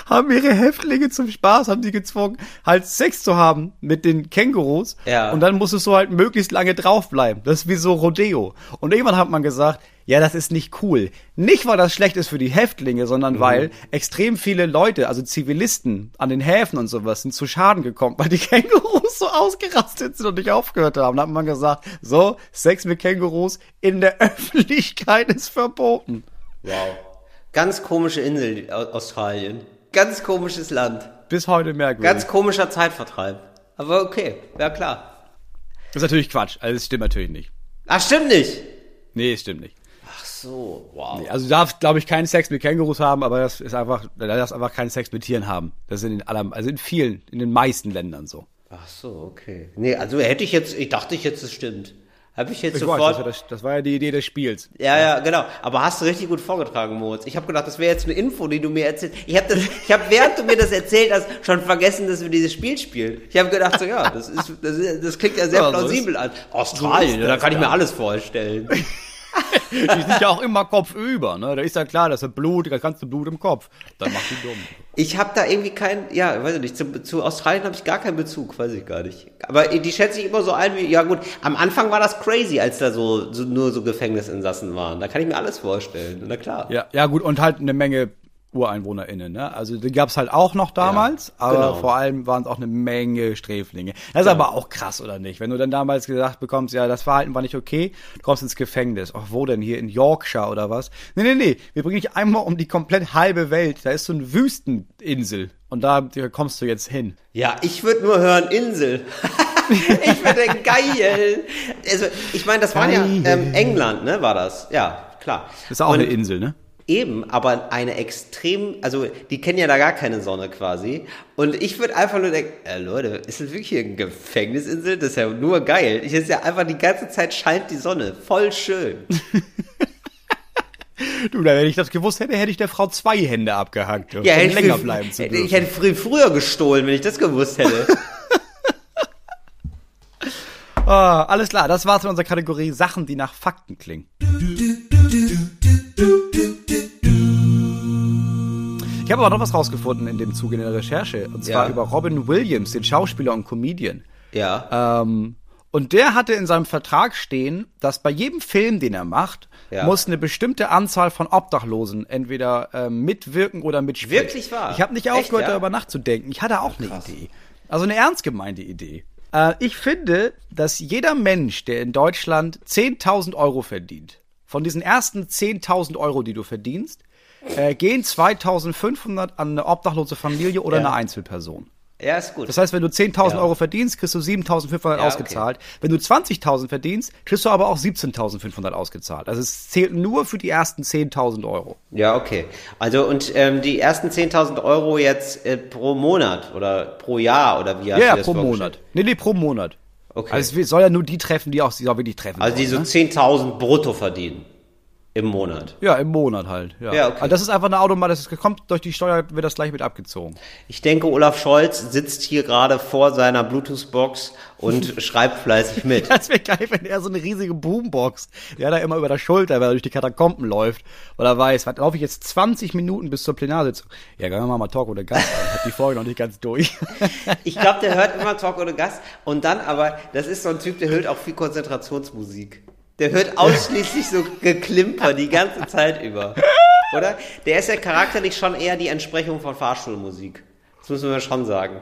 haben ihre Häftlinge zum Spaß, haben die gezwungen, halt Sex zu haben mit den Kängurus. Ja. Und dann musstest du halt möglichst lange draufbleiben. Das ist wie so Rodeo. Und irgendwann hat man gesagt, ja, das ist nicht cool. Nicht, weil das schlecht ist für die Häftlinge, sondern weil extrem viele Leute, also Zivilisten an den Häfen und sowas, sind zu Schaden gekommen, weil die Kängurus so ausgerastet sind und nicht aufgehört haben. Da hat man gesagt, so, Sex mit Kängurus in der Öffentlichkeit ist verboten. Wow. Ganz komische Insel, Au- Australien. Ganz komisches Land. Bis heute merkwürdig. Ganz komischer Zeitvertreib. Aber okay, ja klar. Das ist natürlich Quatsch. Also das stimmt natürlich nicht. Ach, stimmt nicht. Nee, stimmt nicht. Ach so, wow. Also du darfst, glaube ich, keinen Sex mit Kängurus haben, aber das ist einfach, du darfst einfach keinen Sex mit Tieren haben. Das ist in den aller, also in vielen, in den meisten Ländern so. Ach so, okay. Nee, also hätte ich jetzt, ich dachte ich jetzt, es stimmt. Habe ich jetzt Ich weiß, sofort. das, war das, das war ja die Idee des Spiels. Ja, ja, genau. Aber hast du richtig gut vorgetragen, Moritz. Ich habe gedacht, das wäre jetzt eine Info, die du mir erzählst. Ich habe das, ich habe während du mir das erzählt hast, schon vergessen, dass wir dieses Spiel spielen. Ich habe gedacht, so ja, das ist, das, ist, das klingt ja sehr plausibel an. Australien, da kann ich mir alles vorstellen. Die sind ja auch immer kopfüber, ne? Da ist ja klar, das ist Blut, das ganze Blut im Kopf. Dann macht die dumm. Ich habe da irgendwie keinen, ja, weiß ich nicht, zu, zu Australien habe ich gar keinen Bezug, weiß ich gar nicht. Aber die schätze ich immer so ein wie, ja gut, am Anfang war das crazy, als da so, so nur so Gefängnisinsassen waren. Da kann ich mir alles vorstellen, na klar. Ja, ja gut, und halt eine Menge UreinwohnerInnen, ne? Also die gab's halt auch noch damals, Ja, aber genau. vor allem waren es auch eine Menge Sträflinge. Das ist aber auch krass, oder nicht? Wenn du dann damals gesagt bekommst, ja, das Verhalten war nicht okay, du kommst ins Gefängnis. Ach, wo denn? Hier in Yorkshire oder was? Nee, nee, nee, wir bringen dich einmal um die komplett halbe Welt. Da ist so eine Wüsteninsel und da kommst du jetzt hin. Ja, ich würde nur hören Insel. ich würde geil. Also, ich meine, das war ja ähm, England, ne, war das? Ja, klar. Das ist auch Und eine Insel, ne? Eben, aber eine extrem, also die kennen ja da gar keine Sonne quasi. Und ich würde einfach nur denken, äh, Leute, ist das wirklich hier eine Gefängnisinsel? Das ist ja nur geil. Ich ist ja einfach die ganze Zeit scheint die Sonne. Voll schön. Du, da, wenn ich das gewusst hätte, hätte ich der Frau zwei Hände abgehackt, um Ja, hätte länger ich, bleiben zu hätte- dürfen. Ich hätte früh, früher gestohlen, wenn ich das gewusst hätte. Ah, alles klar, das war's in unserer Kategorie Sachen, die nach Fakten klingen. Ich habe aber noch was rausgefunden in dem Zuge in der Recherche. Und zwar Ja. über Robin Williams, den Schauspieler und Comedian. ja. Ähm, und der hatte in seinem Vertrag stehen, dass bei jedem Film, den er macht, Ja. muss eine bestimmte Anzahl von Obdachlosen entweder ähm, mitwirken oder mitspielen. Wirklich wahr? Ich habe nicht aufgehört, ja? darüber nachzudenken. Ich hatte auch eine Idee. Also eine ernst gemeinte Idee. Äh, ich finde, dass jeder Mensch, der in Deutschland 10.000 Euro verdient, von diesen ersten 10.000 Euro, die du verdienst, äh, gehen 2.500 an eine obdachlose Familie oder Ja. eine Einzelperson. Ja, ist gut. Das heißt, wenn du 10.000 Ja. Euro verdienst, kriegst du 7.500 Ja, ausgezahlt. Wenn du 20.000 verdienst, kriegst du aber auch 17.500 ausgezahlt. Also es zählt nur für die ersten 10.000 Euro. Ja, okay. Also und ähm, die ersten 10.000 Euro jetzt äh, pro Monat oder pro Jahr oder wie hast Ja, ja, du das pro? Monat. Nee, nee, pro Monat. Okay. Also es soll ja nur die treffen, die auch, die auch wirklich treffen Also die so sollen, 10.000 brutto verdienen im Monat. Ja, im Monat halt. Ja, Ja, okay. Also das ist einfach eine Automat, das kommt durch die Steuer, wird das gleich mit abgezogen. Ich denke, Olaf Scholz sitzt hier gerade vor seiner Bluetooth-Box und schreibt fleißig mit. Das wäre geil, wenn er so eine riesige Boombox, der da immer über der Schulter, weil er durch die Katakomben läuft, weil er weiß, was laufe ich jetzt 20 Minuten bis zur Plenarsitzung. Ja, gehen wir mal mal Talk oder Gast an. Hab die Folge noch nicht ganz durch. Ich glaube, der hört immer Talk ohne Gast und dann aber, das ist so ein Typ, der hört auch viel Konzentrationsmusik. Der hört ausschließlich so Geklimper die ganze Zeit über. Oder? Der ist ja charakterlich schon eher die Entsprechung von Fahrstuhlmusik. Das müssen wir schon sagen.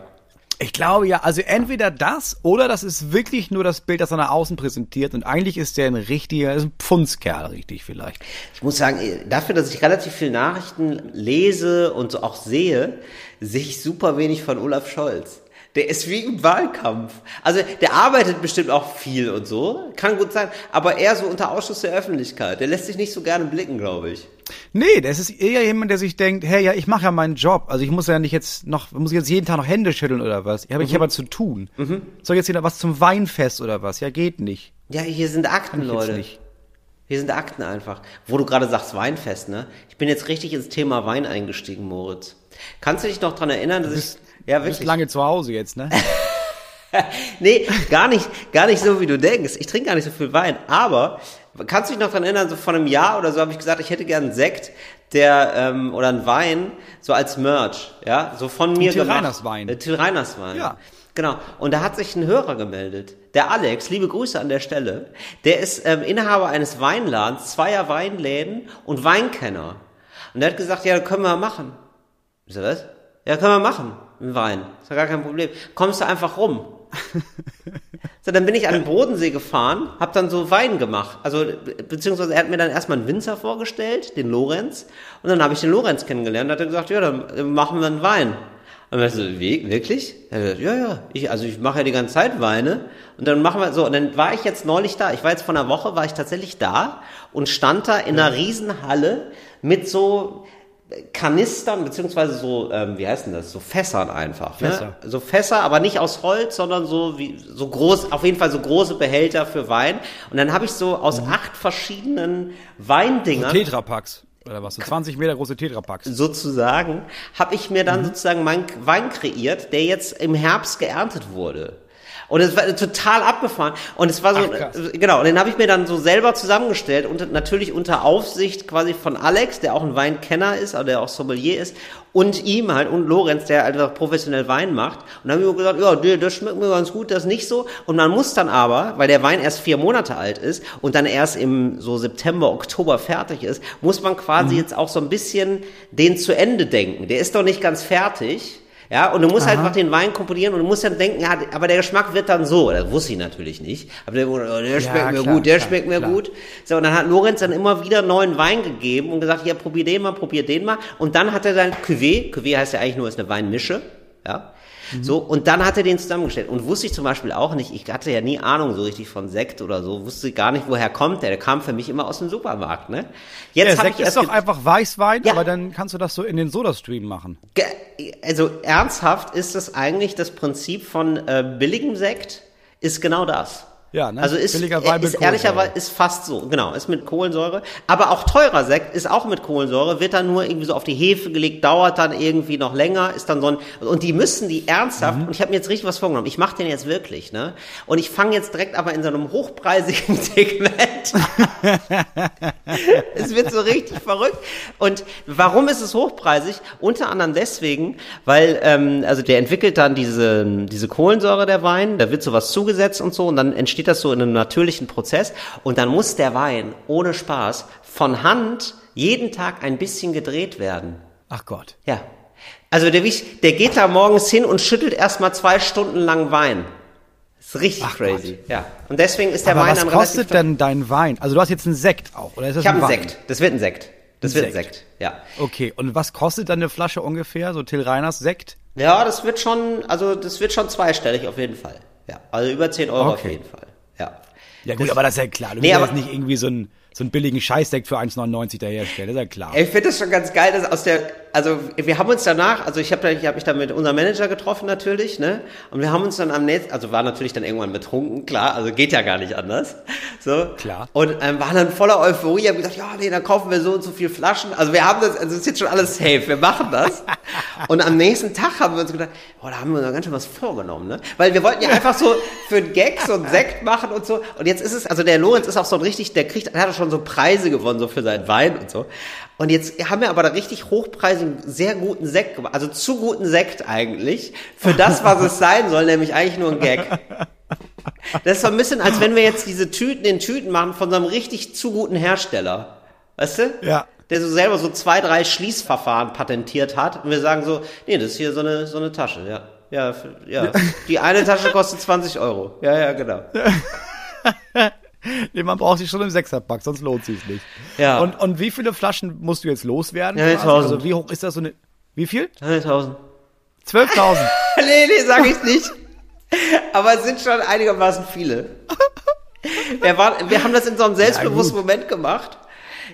Ich glaube ja, also entweder das oder das ist wirklich nur das Bild, das er nach außen präsentiert und eigentlich ist der ein richtiger, ist ein Pfundskerl, richtig vielleicht. Ich muss sagen, dafür, dass ich relativ viel Nachrichten lese und so auch sehe, sehe ich super wenig von Olaf Scholz. Der ist wie im Wahlkampf. Also der arbeitet bestimmt auch viel und so, kann gut sein, aber eher so unter Ausschuss der Öffentlichkeit. Der lässt sich nicht so gerne blicken, glaube ich. Nee, das ist eher jemand, der sich denkt, hey, ja, ich mache ja meinen Job. Also ich muss ja nicht jetzt noch, muss ich jetzt jeden Tag noch Hände schütteln oder was? Ich habe ich hab was zu tun. Soll jetzt wieder was zum Weinfest oder was? Ja, geht nicht. Ja, hier sind Akten, Leute. Hier sind Akten einfach. Wo du gerade sagst Weinfest, ne? Ich bin jetzt richtig ins Thema Wein eingestiegen, Moritz. Kannst du dich noch dran erinnern, dass ich ja Du bist wirklich lange zu Hause jetzt, ne? Nee, gar nicht, gar nicht so, wie du denkst. Ich trinke gar nicht so viel Wein. Aber kannst du dich noch dran erinnern, so vor einem Jahr oder so habe ich gesagt, ich hätte gern einen Sekt, der ähm, oder einen Wein so als Merch, ja, so von mir gemacht. Reiners Wein. Äh, Till Reiners Wein. Ja. Genau. Und da hat sich ein Hörer gemeldet. Der Alex, liebe Grüße an der Stelle. Der ist ähm, Inhaber eines Weinladens, zweier Weinläden und Weinkenner. Und der hat gesagt, ja, können wir machen. Ich so, was? Ja, können wir machen. Mit Wein. Ist ja gar kein Problem. Kommst du einfach rum. So, dann bin ich an den Bodensee gefahren, hab dann so Wein gemacht. Also, be- beziehungsweise er hat mir dann erstmal einen Winzer vorgestellt, den Lorenz. Und dann habe ich den Lorenz kennengelernt. Da hat er gesagt, ja, dann äh, machen wir einen Wein. Und ich so, wie, wirklich? Er gesagt, ja, ja, ich, also ich mache ja die ganze Zeit Weine. Und dann machen wir so, und dann war ich jetzt neulich da. Ich war jetzt vor einer Woche, war ich tatsächlich da und stand da in einer Riesenhalle mit so Kanistern, beziehungsweise so, ähm, wie heißt denn das? So Fässern einfach. Fässer. Ne? So Fässer, aber nicht aus Holz, sondern so wie so groß, auf jeden Fall so große Behälter für Wein. Und dann habe ich so aus acht verschiedenen Weindingern Tetrapacks. Oder was? So 20 Meter große Tetrapacks. sozusagen, habe ich mir dann sozusagen meinen Wein kreiert, der jetzt im Herbst geerntet wurde. Und es war total abgefahren. Und es war so, Ach, äh, genau, und den habe ich mir dann so selber zusammengestellt und natürlich unter Aufsicht quasi von Alex, der auch ein Weinkenner ist, aber der auch Sommelier ist, und ihm halt, und Lorenz, der einfach professionell Wein macht. Und dann habe ich mir gesagt, ja, das schmeckt mir ganz gut, das nicht so. Und man muss dann aber, weil der Wein erst vier Monate alt ist und dann erst im so September, Oktober fertig ist, muss man quasi jetzt auch so ein bisschen den zu Ende denken. Der ist doch nicht ganz fertig. Ja, und du musst halt einfach den Wein komponieren und du musst dann denken, ja, aber der Geschmack wird dann so. Das wusste ich natürlich nicht. Aber der, oh, der schmeckt mir klar, gut, der klar, schmeckt mir klar. gut. So, und dann hat Lorenz dann immer wieder neuen Wein gegeben und gesagt, ja, probier den mal, probier den mal. Und dann hat er dann Cuvée, Cuvée heißt ja eigentlich nur, ist eine Weinmische, ja. So, und dann hat er den zusammengestellt. Und wusste ich zum Beispiel auch nicht, ich hatte ja nie Ahnung so richtig von Sekt oder so, wusste gar nicht, woher kommt der. Der kam für mich immer aus dem Supermarkt, ne? Jetzt Der hab Sekt ich ist doch einfach Weißwein, Ja. aber dann kannst du das so in den Sodastream machen. Also ernsthaft ist das eigentlich das Prinzip von äh, billigem Sekt, ist genau das. Ja, ne? Also ist, Billiger Wein ist mit ehrlicherweise ist fast so, genau, ist mit Kohlensäure. Aber auch teurer Sekt ist auch mit Kohlensäure, wird dann nur irgendwie so auf die Hefe gelegt, dauert dann irgendwie noch länger, ist dann so ein, und die müssen die ernsthaft, Mhm. und ich habe mir jetzt richtig was vorgenommen, ich mache den jetzt wirklich, ne? Und ich fange jetzt direkt aber in so einem hochpreisigen Segment es wird so richtig verrückt. Und warum ist es hochpreisig? Unter anderem deswegen, weil, ähm, also der entwickelt dann diese, diese Kohlensäure der Wein, da wird sowas zugesetzt und so, und dann entsteht das so in einem natürlichen Prozess. Und dann muss der Wein, ohne Spaß, von Hand jeden Tag ein bisschen gedreht werden. Ach Gott. Ja. Also der, der geht da morgens hin und schüttelt erstmal zwei Stunden lang Wein. Das ist richtig Ach crazy. Ja. Und deswegen ist der Aber Wein was dann relativ kostet denn dein Wein? Also du hast jetzt einen Sekt auch, oder ist das Ich habe ein einen? Sekt. Das wird ein Sekt. Das Ein wird ein Sekt. Sekt. Ja. Okay, und was kostet dann eine Flasche ungefähr, so Till Reiners Sekt? Ja, das wird schon, also das wird schon zweistellig auf jeden Fall. Ja, also über 10 Euro auf Okay. jeden Fall. Ja. Ja gut, aber das ist ja klar. Du Nee, aber- nicht irgendwie so einen, so einen billigen Scheißdeck für 1,99 daherstellen, das ist ja klar. Ich finde das schon ganz geil, dass aus der, also wir haben uns danach, also ich habe ich habe mich da mit unserem Manager getroffen natürlich, ne? Und wir haben uns dann am nächsten, also war natürlich dann irgendwann betrunken, klar, also geht ja gar nicht anders, so. Klar. Und ähm, waren dann voller Euphorie, haben gesagt, ja, nee, dann kaufen wir so und so viel Flaschen. Also wir haben das, also es ist jetzt schon alles safe, wir machen das. und am nächsten Tag haben wir uns gedacht, boah, da haben wir uns ganz schön was vorgenommen, ne? Weil wir wollten ja einfach so für einen Gag so einen Sekt machen und so. Und jetzt ist es, also der Lorenz ist auch so ein richtig, der kriegt, der hat schon so Preise gewonnen, so für seinen Wein und so. Und jetzt haben wir aber da richtig hochpreisigen, sehr guten Sekt gemacht. Also zu guten Sekt eigentlich. Für das, was es sein soll, nämlich eigentlich nur ein Gag. Das ist so ein bisschen, als wenn wir jetzt diese Tüten in Tüten machen von so einem richtig zu guten Hersteller. Weißt du? Ja. Der so selber so zwei, drei Schließverfahren patentiert hat. Und wir sagen so, nee, das ist hier so eine, so eine Tasche, ja. Ja, ja. Die eine Tasche kostet 20 Euro. Ja, ja, genau. Nee, man braucht sich schon im Sechserpack, sonst lohnt sich's nicht. Ja. Und, und wie viele Flaschen musst du jetzt loswerden? Ja, quasi? 1000. Also wie hoch ist das so eine, wie viel? 1000. 12.000. nee, nee, sag ich nicht. Aber es sind schon einigermaßen viele. Wir, waren, wir haben das in so einem selbstbewussten gut. Moment gemacht.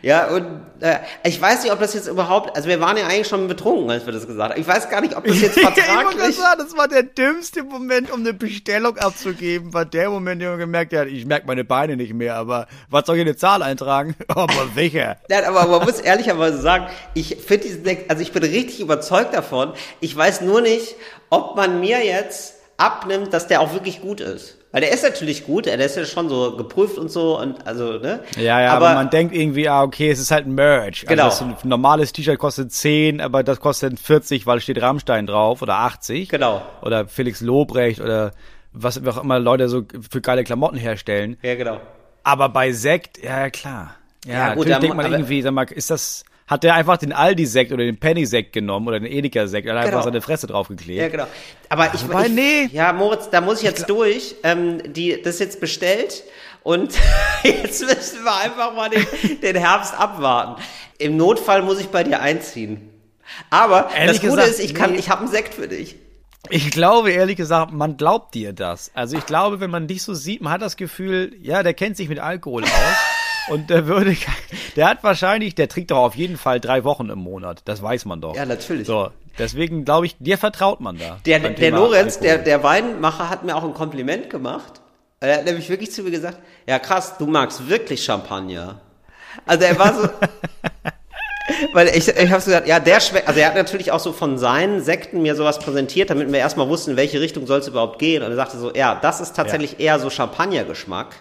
Ja, und äh, ich weiß nicht, ob das jetzt überhaupt, also wir waren ja eigentlich schon betrunken, als wir das gesagt haben. Ich weiß gar nicht, ob das jetzt ich wollte gerade vertraglich... sagen, das war der dümmste Moment, um eine Bestellung abzugeben. War der Moment, in dem man gemerkt hat, ich merke meine Beine nicht mehr, aber was soll ich in eine Zahl eintragen? Aber sicher. Nein, aber man muss ehrlicherweise sagen, ich finde diesen also ich bin richtig überzeugt davon. Ich weiß nur nicht, ob man mir jetzt abnimmt, dass der auch wirklich gut ist. Weil der ist natürlich gut, der ist ja schon so geprüft und so und also, ne? Ja, ja, aber, man denkt irgendwie, ah, okay, es ist halt ein Merch. Genau. Also ein normales T-Shirt kostet 10, aber das kostet 40, weil steht Rammstein drauf oder 80. Genau. Oder Felix Lobrecht oder was auch immer Leute so für geile Klamotten herstellen. Ja, genau. Aber bei Sekt, ja, ja klar. Ja, Ja, gut, natürlich denkt man aber- irgendwie, sag mal, ist das, hat der einfach den Aldi-Sekt oder den Penny-Sekt genommen oder den Edeka-Sekt und Genau. einfach seine Fresse draufgeklebt? Ja, genau. Aber ich, Wobei, ich nee. ja, Moritz, da muss ich jetzt durch. Ähm, die, das ist jetzt bestellt und jetzt müssen wir einfach mal den, den Herbst abwarten. Im Notfall muss ich bei dir einziehen. Aber Ehrlich das Gute gesagt, ist, ich kann, nee. ich habe einen Sekt für dich. Ich glaube, ehrlich gesagt, man glaubt dir das. Also ich glaube, wenn man dich so sieht, man hat das Gefühl, ja, der kennt sich mit Alkohol aus. Und der würde, der hat wahrscheinlich, der trinkt doch auf jeden Fall drei Wochen im Monat. Das weiß man doch. Ja, natürlich. So, deswegen glaube ich, dir vertraut man da. Der, der Lorenz, der, Alkohol. der Weinmacher, hat mir auch ein Kompliment gemacht. Er hat nämlich wirklich zu mir gesagt, ja krass, du magst wirklich Champagner. Also er war so, weil ich, ich habe so gesagt, ja, der schmeckt, also er hat natürlich auch so von seinen Sekten mir sowas präsentiert, damit wir erstmal wussten, in welche Richtung soll es überhaupt gehen. Und er sagte so, ja, das ist tatsächlich eher so Champagner-Geschmack.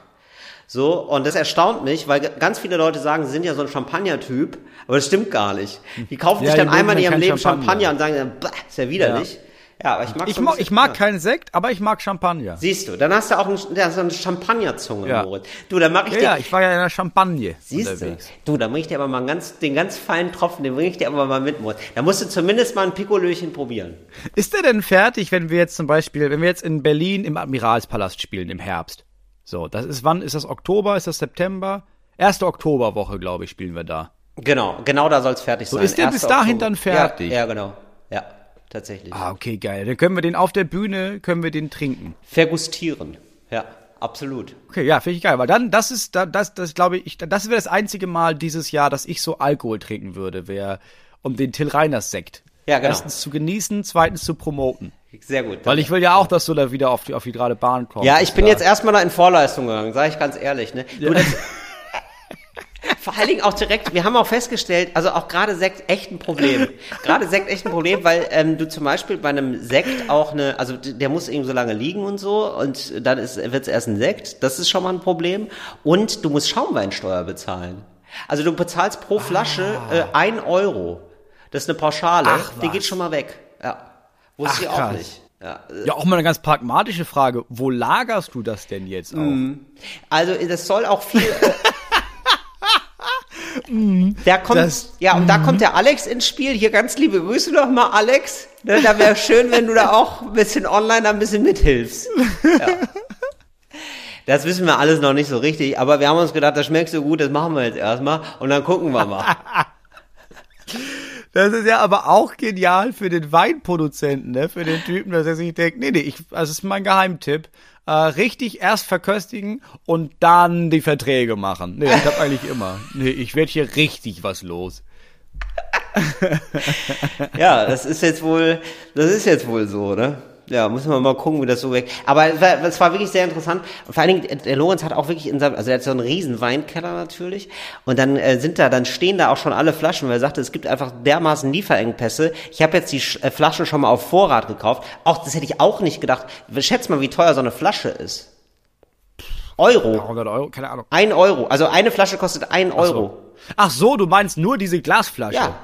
So, und das erstaunt mich, weil ganz viele Leute sagen, sie sind ja so ein Champagner-Typ, aber das stimmt gar nicht. Die kaufen Ja, sich dann einmal in ihrem Leben Champagner. Champagner und sagen dann, bah, ist ja widerlich. Ja, aber ich mag Ich so mag, ich mag ja. keinen Sekt, aber ich mag Champagner. Siehst du, dann hast du auch ein, ja, so eine Champagnerzunge, Ja. Moritz. Du, dann mach ich Ja, dir, ja, ich war ja in der Champagne siehst du, unterwegs. du, dann bring ich dir aber mal einen ganz, den ganz feinen Tropfen, den bring ich dir aber mal mit, Moritz. Da musst du zumindest mal ein Pikolöchen probieren. Ist der denn fertig, wenn wir jetzt zum Beispiel, wenn wir jetzt in Berlin im Admiralspalast spielen im Herbst? So, das ist wann? Ist das Oktober? Ist das September? Erste Oktoberwoche, glaube ich, spielen wir da. Genau, genau da soll's fertig So, sein. ist der 1. bis dahin Oktober. dann fertig? Ja, ja, genau. Ja, tatsächlich. Ah, okay, geil. Dann können wir den auf der Bühne, können wir den trinken. Vergustieren. Ja, absolut. Okay, ja, finde ich geil, weil dann, das ist, da- das, das glaube ich, das wäre das einzige Mal dieses Jahr, dass ich so Alkohol trinken würde, wäre um den Till Reiners Sekt. Ja, genau. Erstens zu genießen, zweitens zu promoten. Sehr gut. Weil ich will ja auch, dass du da wieder auf die, auf die gerade Bahn kommst. Ja, ich bin Da- jetzt erstmal da in Vorleistung gegangen, sage ich ganz ehrlich. Ne? Du, das, vor allen Dingen auch direkt, wir haben auch festgestellt, also auch gerade Sekt echt ein Problem. Gerade Sekt echt ein Problem, weil ähm, du zum Beispiel bei einem Sekt auch eine, also der muss eben so lange liegen und so und dann ist wird's erst ein Sekt, das ist schon mal ein Problem. Und du musst Schaumweinsteuer bezahlen. Also du bezahlst pro Flasche äh, ein Euro. Das ist eine Pauschale, Ach, die was. geht schon mal weg. Ja. Wusste Ach, ich auch krass. nicht. Ja, Ja, auch mal eine ganz pragmatische Frage. Wo lagerst du das denn jetzt auch? Also das soll auch viel. da kommt, Das- ja, und da kommt der Alex ins Spiel. Hier ganz liebe Grüße nochmal, Alex. Ne, da wäre schön, wenn du da auch ein bisschen online ein bisschen mithilfst. Ja. Das wissen wir alles noch nicht so richtig, aber wir haben uns gedacht, das schmeckt so gut, das machen wir jetzt erstmal und dann gucken wir mal. Das ist ja aber auch genial für den Weinproduzenten, ne? Für den Typen, dass er sich denkt, nee, nee, ich, das ist mein Geheimtipp. Äh, richtig erst verköstigen und dann die Verträge machen. Nee, ich hab eigentlich immer. Nee, ich werd hier richtig was los. ja, das ist jetzt wohl, das ist jetzt wohl so, ne? Ja, müssen wir mal gucken, wie das so weg. Aber es war, es war wirklich sehr interessant. Und vor allen Dingen, der Lorenz hat auch wirklich in seinem, also er hat so einen riesen Weinkeller natürlich. Und dann äh, sind da, dann stehen da auch schon alle Flaschen, weil er sagte, es gibt einfach dermaßen Lieferengpässe. Ich habe jetzt die äh, Flaschen schon mal auf Vorrat gekauft. Auch das hätte ich auch nicht gedacht. Schätz mal, wie teuer so eine Flasche ist. Euro. 100 Euro, keine Ahnung. Ein Euro. Also eine Flasche kostet ein Euro. Ach so, du meinst nur diese Glasflasche? Ja.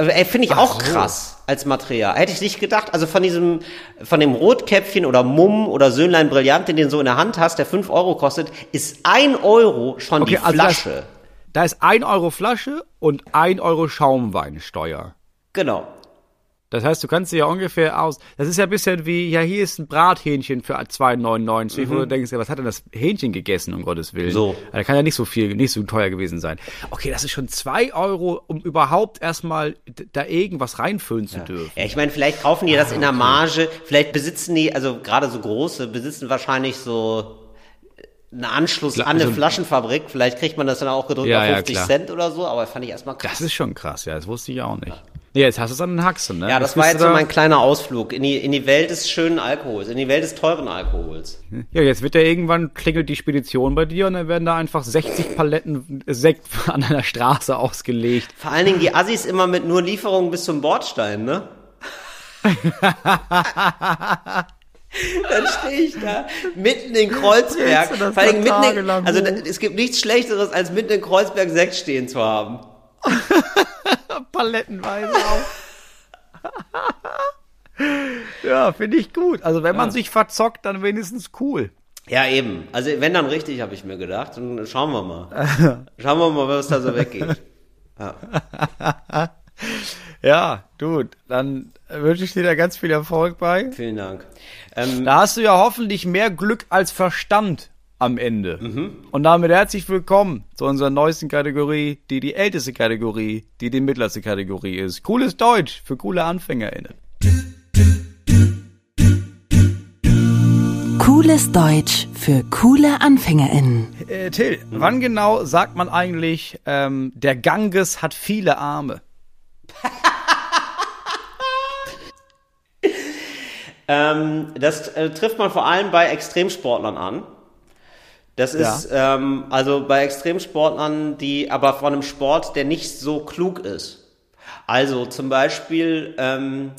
Also finde ich Ach auch so. krass als Material. Hätte ich nicht gedacht. Also von diesem, von dem Rotkäppchen oder Mumm oder Söhnlein Brillant, den du so in der Hand hast, der 5 Euro kostet, ist ein Euro schon die also Flasche. Da ist ein Euro Flasche und ein Euro Schaumweinsteuer. Genau. Das heißt, du kannst dir ja ungefähr aus. Das ist ja ein bisschen wie, ja, hier ist ein Brathähnchen für 2,99, wo du denkst, ja, was hat denn das Hähnchen gegessen, um Gottes Willen? Mhm. So. Da kann ja nicht so viel, nicht so teuer gewesen sein. Okay, das ist schon zwei Euro, um überhaupt erstmal da irgendwas reinfüllen zu dürfen. Ja, ich meine, vielleicht kaufen die das in der Marge, vielleicht besitzen die, also gerade so große, besitzen wahrscheinlich so einen Anschluss Fla- an eine so Flaschenfabrik. Vielleicht kriegt man das dann auch gedrückt Ja, auf ja, 50 klar. Cent oder so, aber fand ich erstmal krass. Das ist schon krass, ja, das wusste ich auch nicht. Ja, jetzt hast du es an den Haxen, ne? Ja, das Jetzt war jetzt so mein kleiner Ausflug in die, in die Welt des schönen Alkohols, in die Welt des teuren Alkohols. Ja, jetzt wird ja irgendwann klingelt die Spedition bei dir und dann werden da einfach 60 Paletten Sekt an einer Straße ausgelegt. Vor allen Dingen die Assis immer mit nur Lieferungen bis zum Bordstein, ne? Dann stehe ich da mitten in Kreuzberg. Das Vor allen Dingen da mitten in, also es gibt nichts Schlechteres, als mitten in Kreuzberg Sekt stehen zu haben. Palettenweise auch. ja, finde ich gut. Also wenn man sich verzockt, dann wenigstens cool. Ja, eben. Also wenn dann richtig, habe ich mir gedacht. Und schauen wir mal. Schauen wir mal, was da so weggeht. Ja, du, dann wünsche ich dir da ganz viel Erfolg bei. Vielen Dank. Ähm, Da hast du ja hoffentlich mehr Glück als Verstand am Ende. Und damit herzlich willkommen zu unserer neuesten Kategorie, die die älteste Kategorie, die die mittlerste Kategorie ist. Cooles Deutsch für coole AnfängerInnen. Cooles Deutsch für coole AnfängerInnen. Äh, Till, wann genau sagt man eigentlich, ähm, der Ganges hat viele Arme? Ähm, das äh, trifft man vor allem bei Extremsportlern an. Das ist ähm, also bei Extremsportlern, die aber von einem Sport, der nicht so klug ist. Also zum Beispiel ähm,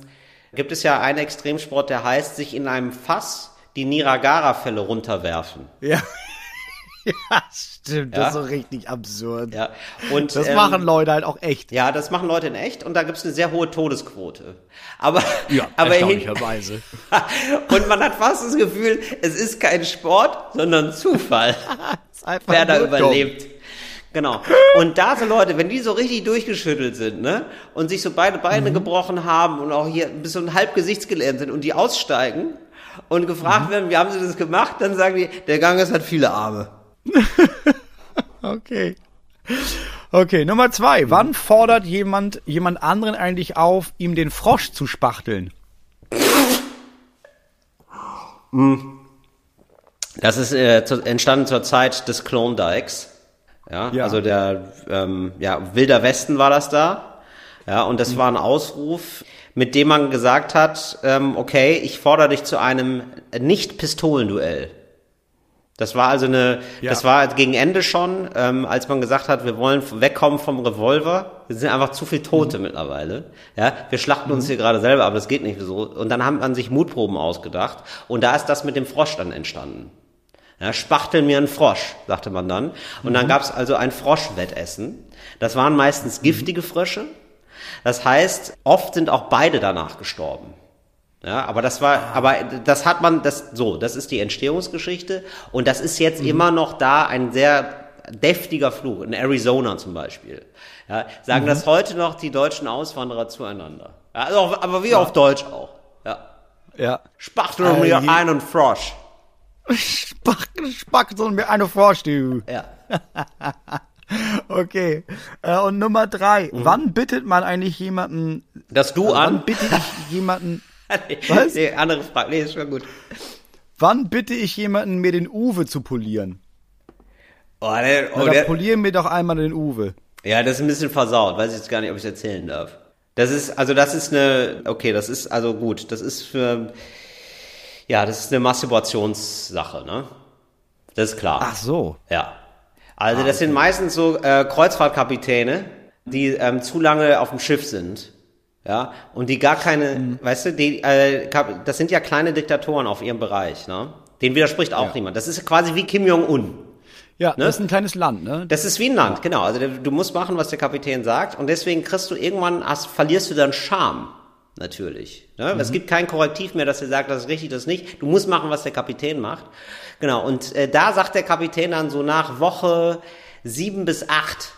gibt es ja einen Extremsport, der heißt, sich in einem Fass die Niagara-Fälle runterwerfen. Ja. ja, stimmt. Ja. Das ist so richtig absurd. Ja. Und, Das ähm, machen Leute halt auch echt. Ja, das machen Leute in echt und da gibt es eine sehr hohe Todesquote. Aber, Ja, aber erstaunlicherweise. und man hat fast das Gefühl, es ist kein Sport, sondern Zufall. wer da nur dumm. überlebt. Genau. Und da so Leute, wenn die so richtig durchgeschüttelt sind, ne, und sich so beide Beine Mhm. gebrochen haben und auch hier bis so ein halb gesichtsgelähmt sind und die aussteigen und gefragt Mhm. werden, wie haben sie das gemacht, dann sagen die, der Ganges hat viele Arme. Okay. Okay, Nummer zwei. Wann fordert jemand jemand anderen eigentlich auf, ihm den Frosch zu spachteln? Das ist äh, zu, entstanden zur Zeit des Klondikes. Ja, Ja. also der ähm, ja, Wilder Westen war das da. Ja, und Mhm. das war ein Ausruf, mit dem man gesagt hat, ähm, okay, ich fordere dich zu einem Nicht-Pistolenduell. Das war also eine, Ja. das war gegen Ende schon, ähm, als man gesagt hat, wir wollen wegkommen vom Revolver. Es sind einfach zu viel Tote Mhm. mittlerweile. Ja, wir schlachten uns hier gerade selber, aber das geht nicht so. Und dann haben man sich Mutproben ausgedacht. Und da ist das mit dem Frosch dann entstanden. Ja, spachtel mir einen Frosch, sagte man dann. Und dann gab es also ein Froschwettessen. Das waren meistens giftige Frösche. Das heißt, oft sind auch beide danach gestorben. Ja, aber das war, aber das hat man, das, so, das ist die Entstehungsgeschichte. Und das ist jetzt immer noch da ein sehr deftiger Fluch. In Arizona zum Beispiel. Ja, sagen das heute noch die deutschen Auswanderer zueinander. Ja, also aber wie auf Deutsch auch. Ja. Ja. Spachtel Äh, mir einen Frosch. Spachtel, spachtel mir eine Frosch, du. Ja. Okay. Äh, und Nummer drei. Wann bittet man eigentlich jemanden, Das Du wann an. bitte ich jemanden, Was? Was? Nee, andere Frage. Nee, ist schon gut. wann bitte ich jemanden, mir den Uwe zu polieren? Oh, der, oh, Oder der, polieren mir doch einmal den Uwe. ja, das ist ein bisschen versaut. Weiß ich jetzt gar nicht, ob ich es erzählen darf. Das ist, also das ist eine, okay, das ist, also gut, das ist für, ja, das ist eine Masturbationssache, ne? Das ist klar. Ach so. Ja. Also das sind meistens so äh, Kreuzfahrtkapitäne, die ähm, zu lange auf dem Schiff sind. Ja, und die gar keine, weißt du, die, äh, das sind ja kleine Diktatoren auf ihrem Bereich, ne? Den widerspricht auch niemand. Das ist quasi wie Kim Jong-un. Ja, das ist ein kleines Land, ne? Das ist wie ein Land, genau. Also du musst machen, was der Kapitän sagt und deswegen kriegst du irgendwann, hast, verlierst du dann Charme. Natürlich. Ne? Es gibt kein Korrektiv mehr, dass er sagt, das ist richtig, das ist nicht. Du musst machen, was der Kapitän macht. Genau. Und äh, da sagt der Kapitän dann so nach Woche sieben bis acht,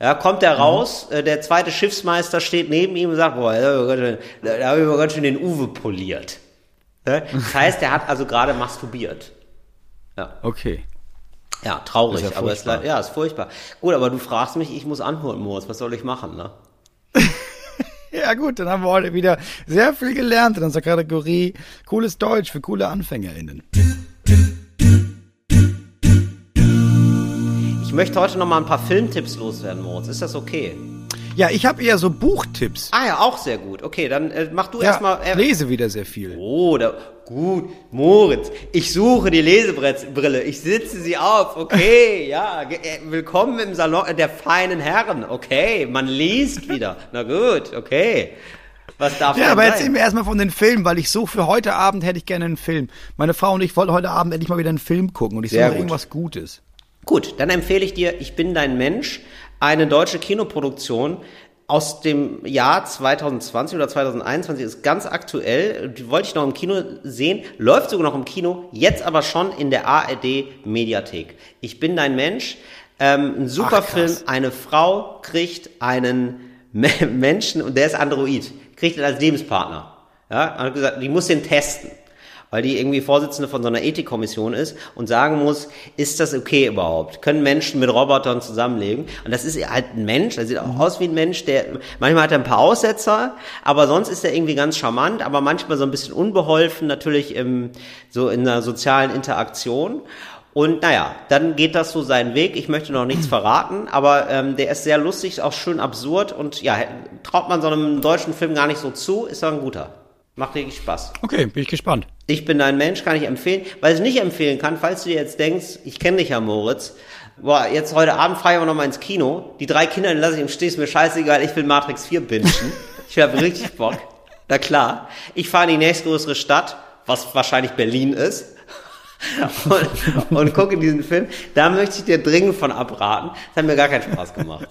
ja, kommt er raus, äh, der zweite Schiffsmeister steht neben ihm und sagt, boah, da habe ich, aber ganz schön den Uwe poliert. Das heißt, er hat also gerade masturbiert. Okay. Ja, traurig, Ist ja aber es furchtbar. ja, ist furchtbar. Gut, aber du fragst mich, ich muss antworten, Moritz, was soll ich machen, ne? Ja gut, dann haben wir heute wieder sehr viel gelernt in unserer Kategorie Cooles Deutsch für coole AnfängerInnen. Möchte heute noch mal ein paar Filmtipps loswerden, Moritz. Ist das okay? Ja, ich habe eher so Buchtipps. Ah ja, auch sehr gut. Okay, dann äh, mach du Ja, erstmal. Äh, lese wieder sehr viel. oh, da, gut, Moritz. Ich suche die Lesebrille. Ich sitze sie auf. Okay, ja. äh, Willkommen im Salon der feinen Herren. Okay, man liest wieder. Na gut, okay. Was darf Ja, aber sein? erzähl mir erstmal von den Filmen, weil ich so für heute Abend hätte ich gerne einen Film. Meine Frau und ich wollten heute Abend endlich mal wieder einen Film gucken und ich suche irgendwas Gutes. Gut, dann empfehle ich dir Ich bin dein Mensch, eine deutsche Kinoproduktion aus dem Jahr 2020 oder 2021, ist ganz aktuell, die wollte ich noch im Kino sehen, läuft sogar noch im Kino, jetzt aber schon in der ARD Mediathek. Ich bin dein Mensch, ähm, ein super Ach, Film, eine Frau kriegt einen Me- Menschen und der ist Android, kriegt ihn als Lebenspartner. Ja, und hat gesagt, die muss den testen weil die irgendwie Vorsitzende von so einer Ethikkommission ist und sagen muss, ist das okay überhaupt? Können Menschen mit Robotern zusammenleben? Und das ist halt ein Mensch, der sieht auch aus wie ein Mensch, der manchmal hat er ein paar Aussetzer, aber sonst ist er irgendwie ganz charmant, aber manchmal so ein bisschen unbeholfen, natürlich im, so in einer sozialen Interaktion. Und naja, dann geht das so seinen Weg. Ich möchte noch nichts verraten, aber ähm, der ist sehr lustig, auch schön absurd und ja, traut man so einem deutschen Film gar nicht so zu, ist aber ein guter. Macht richtig Spaß. Okay, bin ich gespannt. Ich bin ein Mensch, kann ich empfehlen. Weil ich nicht empfehlen kann, falls du dir jetzt denkst, ich kenne dich ja, Moritz. Boah, jetzt heute Abend fahre ich aber noch mal ins Kino. Die drei Kinder lasse ich im Stich, ist mir scheißegal, ich will Matrix 4 bingen. ich habe richtig Bock. Na klar. Ich fahre in die nächstgrößere Stadt, was wahrscheinlich Berlin ist. und, und gucke diesen Film. Da möchte ich dir dringend von abraten. Das hat mir gar keinen Spaß gemacht.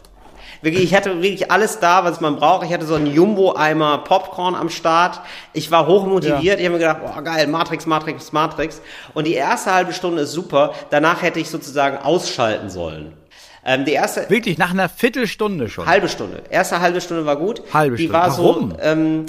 Wirklich, ich hatte wirklich alles da, was man braucht. Ich hatte so einen Jumbo-Eimer Popcorn am Start. Ich war hochmotiviert. Ich habe mir gedacht, boah, geil, Matrix, Matrix, Matrix. Und die erste halbe Stunde ist super. Danach hätte ich sozusagen ausschalten sollen. Ähm, die erste Wirklich, nach einer Viertelstunde schon. halbe Stunde. Erste halbe Stunde war gut. Halbe die Stunde. war Warum? so, ähm,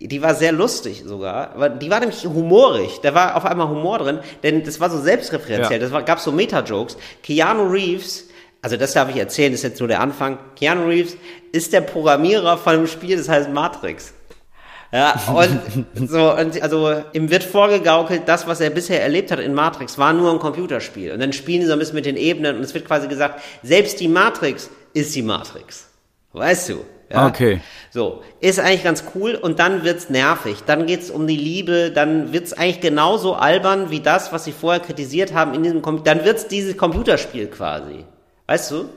die war sehr lustig sogar. Aber Die war nämlich humorig. Da war auf einmal Humor drin, denn das war so selbstreferenziell. Ja. Das war, gab so Meta-Jokes. Keanu Reeves, also das darf ich erzählen, das ist jetzt nur der Anfang. Keanu Reeves ist der Programmierer von einem Spiel, das heißt Matrix. Ja, und so, und also ihm wird vorgegaukelt, das, was er bisher erlebt hat in Matrix, war nur ein Computerspiel. Und dann spielen sie so ein bisschen mit den Ebenen und es wird quasi gesagt, selbst die Matrix ist die Matrix. Weißt du? Ja? Okay. So, ist eigentlich ganz cool und dann wird's nervig. Dann geht's um die Liebe, dann wird's eigentlich genauso albern wie das, was sie vorher kritisiert haben in diesem Com dann wird's dieses Computerspiel quasi. Weißt du?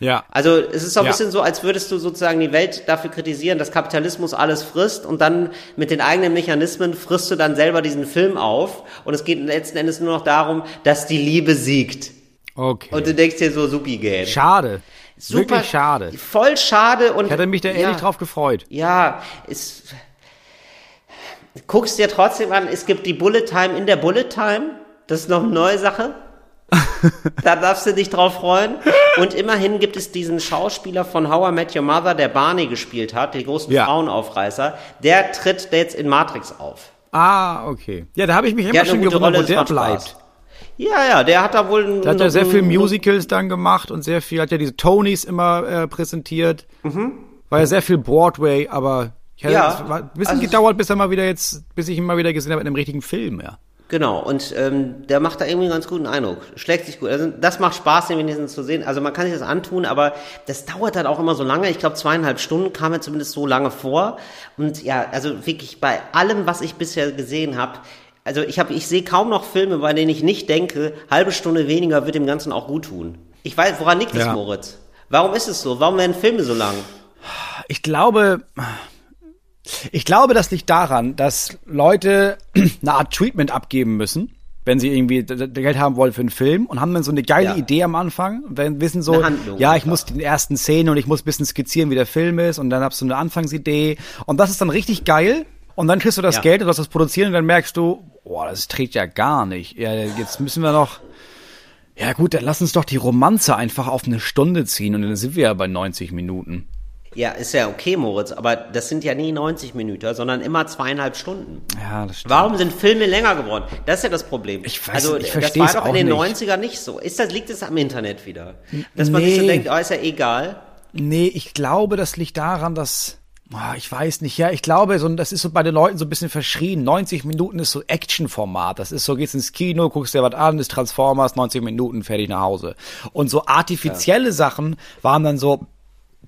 Ja. Also es ist so ein Ja. bisschen so, als würdest du sozusagen die Welt dafür kritisieren, dass Kapitalismus alles frisst und dann mit den eigenen Mechanismen frisst du dann selber diesen Film auf und es geht letzten Endes nur noch darum, dass die Liebe siegt. Okay. Und du denkst dir so, supi Game. schade. Super, Wirklich schade. Voll schade und Ich hätte mich da ja, ehrlich drauf gefreut. Ja, es guckst dir trotzdem an, es gibt die Bullet Time in der Bullet Time. Das ist noch eine neue Sache. da darfst du dich drauf freuen. Und immerhin gibt es diesen Schauspieler von How I Met Your Mother, der Barney gespielt hat, den großen Ja. Frauenaufreißer. Der tritt jetzt in Matrix auf. Ah, okay. Ja, da habe ich mich immer schon gewundert, Rolle, wo der bleibt. Spaß. Ja, ja, der hat da wohl. ein- Der hat ja sehr viel Musicals dann gemacht und sehr viel, hat ja diese Tonys immer äh, präsentiert. War ja sehr viel Broadway, aber ich hatte, Mhm. Ja, es war ein bisschen also- gedauert, bis er mal wieder jetzt, bis ich ihn mal wieder gesehen habe in einem richtigen Film, ja. Genau, und ähm, der macht da irgendwie einen ganz guten Eindruck. Schlägt sich gut. Also das macht Spaß, den wenigstens zu sehen. Also man kann sich das antun, aber das dauert dann auch immer so lange. Ich glaube, zweieinhalb Stunden kam mir zumindest so lange vor. Und ja, also wirklich bei allem, was ich bisher gesehen habe, also ich habe, ich sehe kaum noch Filme, bei denen ich nicht denke, halbe Stunde weniger wird dem Ganzen auch gut tun. Ich weiß, woran liegt Ja. Moritz? Warum ist es so? Warum werden Filme so lang? Ich glaube, ich glaube, das liegt daran, dass Leute eine Art Treatment abgeben müssen, wenn sie irgendwie Geld haben wollen für einen Film und haben dann so eine geile Ja. Idee am Anfang und dann wissen so, Handlung ja, ich muss die ersten Szenen und ich muss ein bisschen skizzieren, wie der Film ist und dann hast du eine Anfangsidee und das ist dann richtig geil und dann kriegst du das Ja. Geld und das produzieren und dann merkst du, boah, das trägt ja gar nicht. Ja, jetzt müssen wir noch ja gut, dann lass uns doch die Romanze einfach auf eine Stunde ziehen und dann sind wir ja bei 90 Minuten. Ja, ist ja okay, Moritz, aber das sind ja nie 90 Minuten, sondern immer zweieinhalb Stunden. Ja, das stimmt. Warum sind Filme länger geworden? Das ist ja das Problem. Ich weiß also, nicht, ich das versteh's war doch auch in den nicht. 90ern nicht so. Ist das, liegt es am Internet wieder? Dass man sich so denkt, oh, ist ja egal. Nee, ich glaube, das liegt daran, dass ah, ich weiß nicht, ja, ich glaube, so, das ist so bei den Leuten so ein bisschen verschrien. 90 Minuten ist so Action-Format. Das ist so, gehst ins Kino, guckst dir was an, ist Transformers, 90 Minuten, fertig nach Hause. Und so artifizielle Sachen waren dann so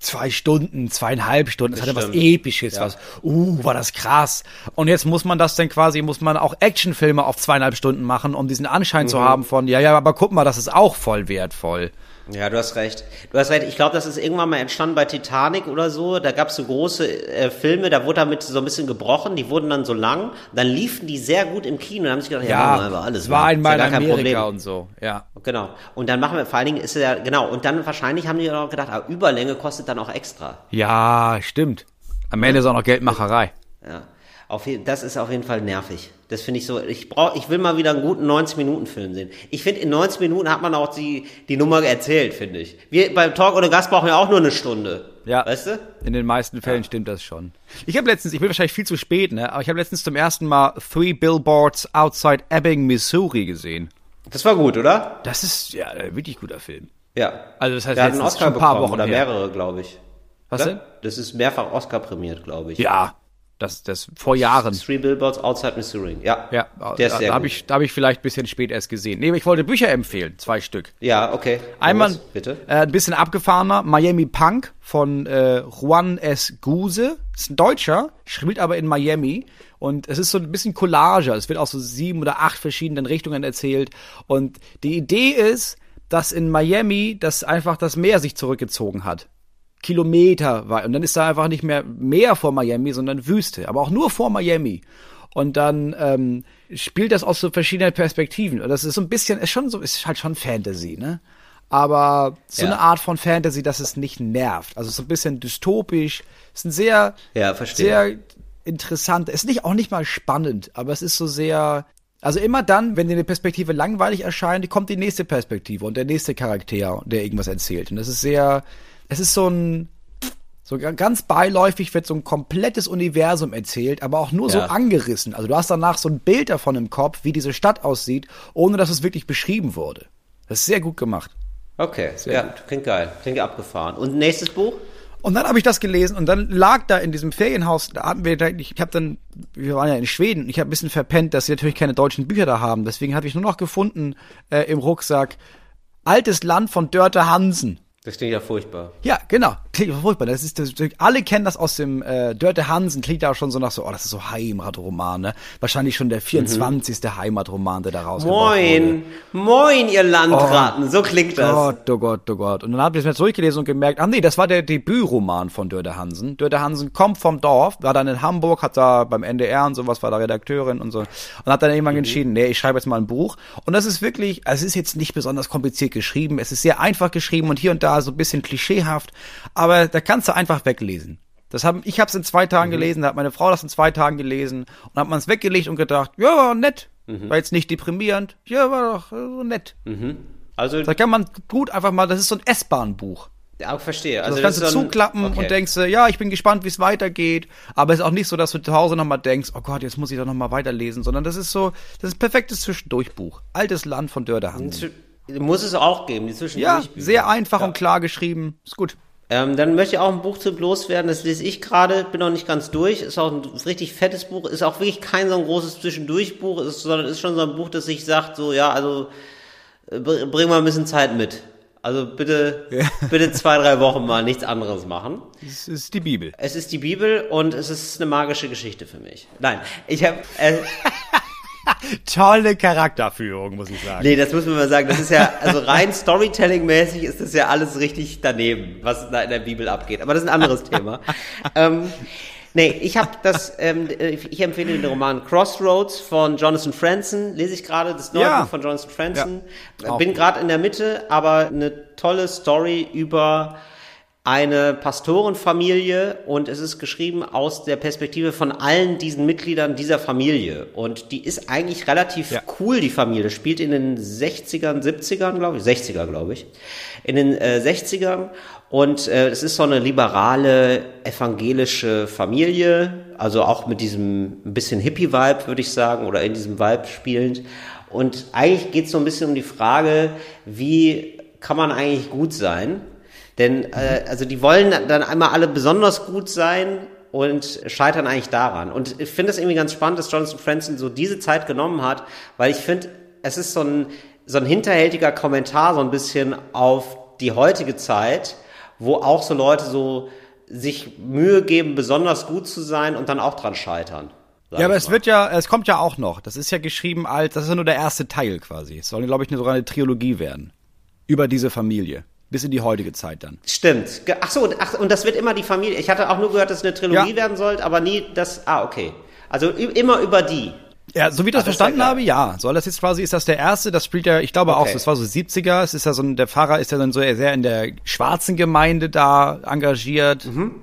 zwei Stunden, zweieinhalb Stunden. Das, hatte was stimmt. Episches, was, uh, war das krass. Und jetzt muss man das dann quasi, muss man auch Actionfilme auf zweieinhalb Stunden machen, um diesen Anschein Mhm. zu haben von, ja, ja, aber guck mal, das ist auch voll wertvoll. Ja, du hast recht. Du hast recht. Ich glaube, das ist irgendwann mal entstanden bei Titanic oder so. Da gab es so große äh, Filme, da wurde damit so ein bisschen gebrochen. Die wurden dann so lang. Dann liefen die sehr gut im Kino. Da haben sie gedacht, ja, wir einfach alles. es war mal. einmal ja in Amerika Problem. und so, ja. Genau. Und dann machen wir, vor allen Dingen ist ja, genau. Und dann wahrscheinlich haben die auch gedacht, ah, Überlänge kostet dann auch extra. Ja, stimmt. Am Ende ist auch noch Geldmacherei. Ja. Auf das ist auf jeden Fall nervig. Das finde ich so. Ich brauch, ich will mal wieder einen guten 90-Minuten-Film sehen. Ich finde, in 90 Minuten hat man auch die, die Nummer erzählt, finde ich. Wir beim Talk ohne Gast brauchen ja auch nur eine Stunde. Ja. Weißt du? In den meisten Fällen stimmt das schon. Ich habe letztens, ich bin wahrscheinlich viel zu spät, ne? Aber ich habe letztens zum ersten Mal Three Billboards Outside Ebbing, Missouri gesehen. Das war gut, oder? Das ist ja ein wirklich guter Film. Ja. Also das heißt, Der hat einen Oscar schon ein paar bekommen, Wochen oder her. mehrere, glaube ich. Was Oder? denn? Das ist mehrfach Oscar prämiert, glaube ich. Ja, das, das vor Jahren. Three Billboards Outside Missouri. Ja. Ja, Der da, da habe ich, da hab ich vielleicht ein bisschen spät erst gesehen. Nee, aber ich wollte Bücher empfehlen, zwei Stück. Ja, okay. Einmal Moritz, bitte. Äh, ein bisschen abgefahrener, Miami Punk von äh, Juan S. Guse. Ist ein Deutscher, spielt aber in Miami. Und es ist so ein bisschen Collage. Es wird aus so sieben oder acht verschiedenen Richtungen erzählt. Und die Idee ist, dass in Miami das einfach das Meer sich zurückgezogen hat. Kilometer weit. Und dann ist da einfach nicht mehr Meer vor Miami, sondern Wüste. Aber auch nur vor Miami. Und dann ähm, spielt das aus so verschiedenen Perspektiven. Und das ist so ein bisschen, ist schon so, ist halt schon Fantasy, ne? Aber so Ja. eine Art von Fantasy, dass es nicht nervt. Also so ein bisschen dystopisch. Ist ein sehr, Ja, verstehe. sehr interessant. Ist nicht auch nicht mal spannend, aber es ist so sehr. Also immer dann, wenn dir eine Perspektive langweilig erscheint, kommt die nächste Perspektive und der nächste Charakter, der irgendwas erzählt. Und das ist sehr, es ist so ein, so ga- ganz beiläufig wird so ein komplettes Universum erzählt, aber auch nur so Ja. angerissen. Also du hast danach so ein Bild davon im Kopf, wie diese Stadt aussieht, ohne dass es wirklich beschrieben wurde. Das ist sehr gut gemacht. Okay, Sehr ja, gut. klingt geil. Klingt abgefahren. Und nächstes Buch? Und dann habe ich das gelesen und dann lag da in diesem Ferienhaus, da hatten wir, da- ich habe dann, wir waren ja in Schweden, ich habe ein bisschen verpennt, dass sie natürlich keine deutschen Bücher da haben. Deswegen habe ich nur noch gefunden äh, im Rucksack Altes Land von Dörte Hansen. Das klingt ja furchtbar. Ja, genau. Klingt furchtbar. Das ist, das, alle kennen das aus dem äh, Dörte Hansen. Klingt auch schon so nach so, oh, das ist so Heimatroman, ne? Wahrscheinlich schon der 24. Heimatroman, der da rausgebracht wurde. Moin, moin, ihr Landratten. so klingt das. Gott, oh Gott, oh Gott. Und dann habe ich es mir zurückgelesen und gemerkt, ach nee, das war der Debütroman von Dörte Hansen. Dörte Hansen kommt vom Dorf, war dann in Hamburg, hat da beim NDR und sowas, war da Redakteurin und so. Und hat dann irgendwann entschieden, nee, ich schreibe jetzt mal ein Buch. Und das ist wirklich, also es ist jetzt nicht besonders kompliziert geschrieben, es ist sehr einfach geschrieben und hier und da so ein bisschen klischeehaft, aber da kannst du einfach weglesen. Das haben, ich habe es in zwei Tagen gelesen, da hat meine Frau das in zwei Tagen gelesen und hat man es weggelegt und gedacht, ja, war nett. War jetzt nicht deprimierend, ja, war doch äh, so nett. Also, Da kann man gut einfach mal, das ist so ein S-Bahn-Buch. Ja, verstehe. Also Also das kannst du so zuklappen okay. und denkst, äh, ja, ich bin gespannt, wie es weitergeht. Aber es ist auch nicht so, dass du zu Hause nochmal denkst, oh Gott, jetzt muss ich doch nochmal weiterlesen, sondern das ist so, das ist ein perfektes Zwischendurchbuch. Altes Land von Dörderhand. Zw- Muss es auch geben, die Ja, Zwischendurchbücher. sehr einfach und klar geschrieben. Ist gut. Ähm, dann möchte ich auch ein Buch zu loswerden, das lese ich gerade, bin noch nicht ganz durch, ist auch ein richtig fettes Buch, ist auch wirklich kein so ein großes Zwischendurchbuch, ist, sondern ist schon so ein Buch, das sich sagt, so, ja, also, äh, br- bring mal ein bisschen Zeit mit. Also bitte, bitte zwei, drei Wochen mal nichts anderes machen. Das ist die Bibel. Es ist die Bibel und es ist eine magische Geschichte für mich. Nein, ich habe, äh, Tolle Charakterführung, muss ich sagen. Nee, das muss man mal sagen. Das ist ja, also rein Storytelling-mäßig ist das ja alles richtig daneben, was da in der Bibel abgeht. Aber das ist ein anderes Thema. ähm, nee, ich habe das, ähm, ich empfehle den Roman Crossroads von Jonathan Franzen. Lese ich gerade das neue Ja. Buch von Jonathan Franzen. Ja, Bin gerade in der Mitte, aber eine tolle Story über eine Pastorenfamilie und es ist geschrieben aus der Perspektive von allen diesen Mitgliedern dieser Familie. Und die ist eigentlich relativ Ja. cool, die Familie. Spielt in den 60ern, 70ern, glaube ich. 60er, glaube ich. In den äh, 60ern. Und äh, es ist so eine liberale, evangelische Familie. Also auch mit diesem ein bisschen Hippie-Vibe, würde ich sagen, oder in diesem Vibe spielend. Und eigentlich geht es so ein bisschen um die Frage, wie kann man eigentlich gut sein? Denn äh, also die wollen dann einmal alle besonders gut sein und scheitern eigentlich daran. Und ich finde es irgendwie ganz spannend, dass Jonathan Franzen so diese Zeit genommen hat, weil ich finde, es ist so ein, so ein hinterhältiger Kommentar so ein bisschen auf die heutige Zeit, wo auch so Leute so sich Mühe geben, besonders gut zu sein und dann auch dran scheitern. Ja, aber es wird ja, es kommt ja auch noch. Das ist ja geschrieben als, das ist ja nur der erste Teil quasi. Es soll, glaube ich, sogar eine Trilogie werden. Über diese Familie. Bis in die heutige Zeit dann. Stimmt. Ach so, ach, und das wird immer die Familie. Ich hatte auch nur gehört, dass es eine Trilogie Ja. werden sollte, aber nie das. Ah, okay. Also immer über die. Ja, so wie ich das Ah, das verstanden ja habe, ja. Soll das jetzt quasi, ist das der erste? Das spielt ja, ich glaube auch, Okay. das war so 70er. Es ist ja so ein, der Pfarrer ist ja dann so sehr in der schwarzen Gemeinde da engagiert. Mhm.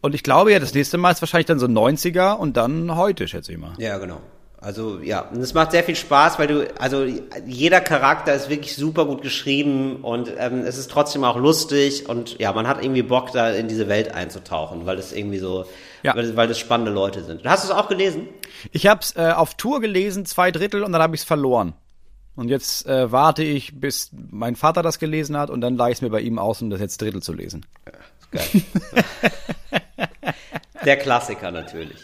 Und ich glaube ja, das nächste Mal ist wahrscheinlich dann so 90er und dann heute, schätze ich mal. Ja, genau. Also ja, und es macht sehr viel Spaß, weil du, also jeder Charakter ist wirklich super gut geschrieben und ähm, es ist trotzdem auch lustig und ja, man hat irgendwie Bock, da in diese Welt einzutauchen, weil das irgendwie so, Ja. weil, weil das spannende Leute sind. Hast du es auch gelesen? Ich habe es äh, auf Tour gelesen, zwei Drittel, und dann habe ich es verloren. Und jetzt äh, warte ich, bis mein Vater das gelesen hat, und dann leih ich es mir bei ihm aus, um das jetzt Drittel zu lesen. Geil. Der Klassiker natürlich.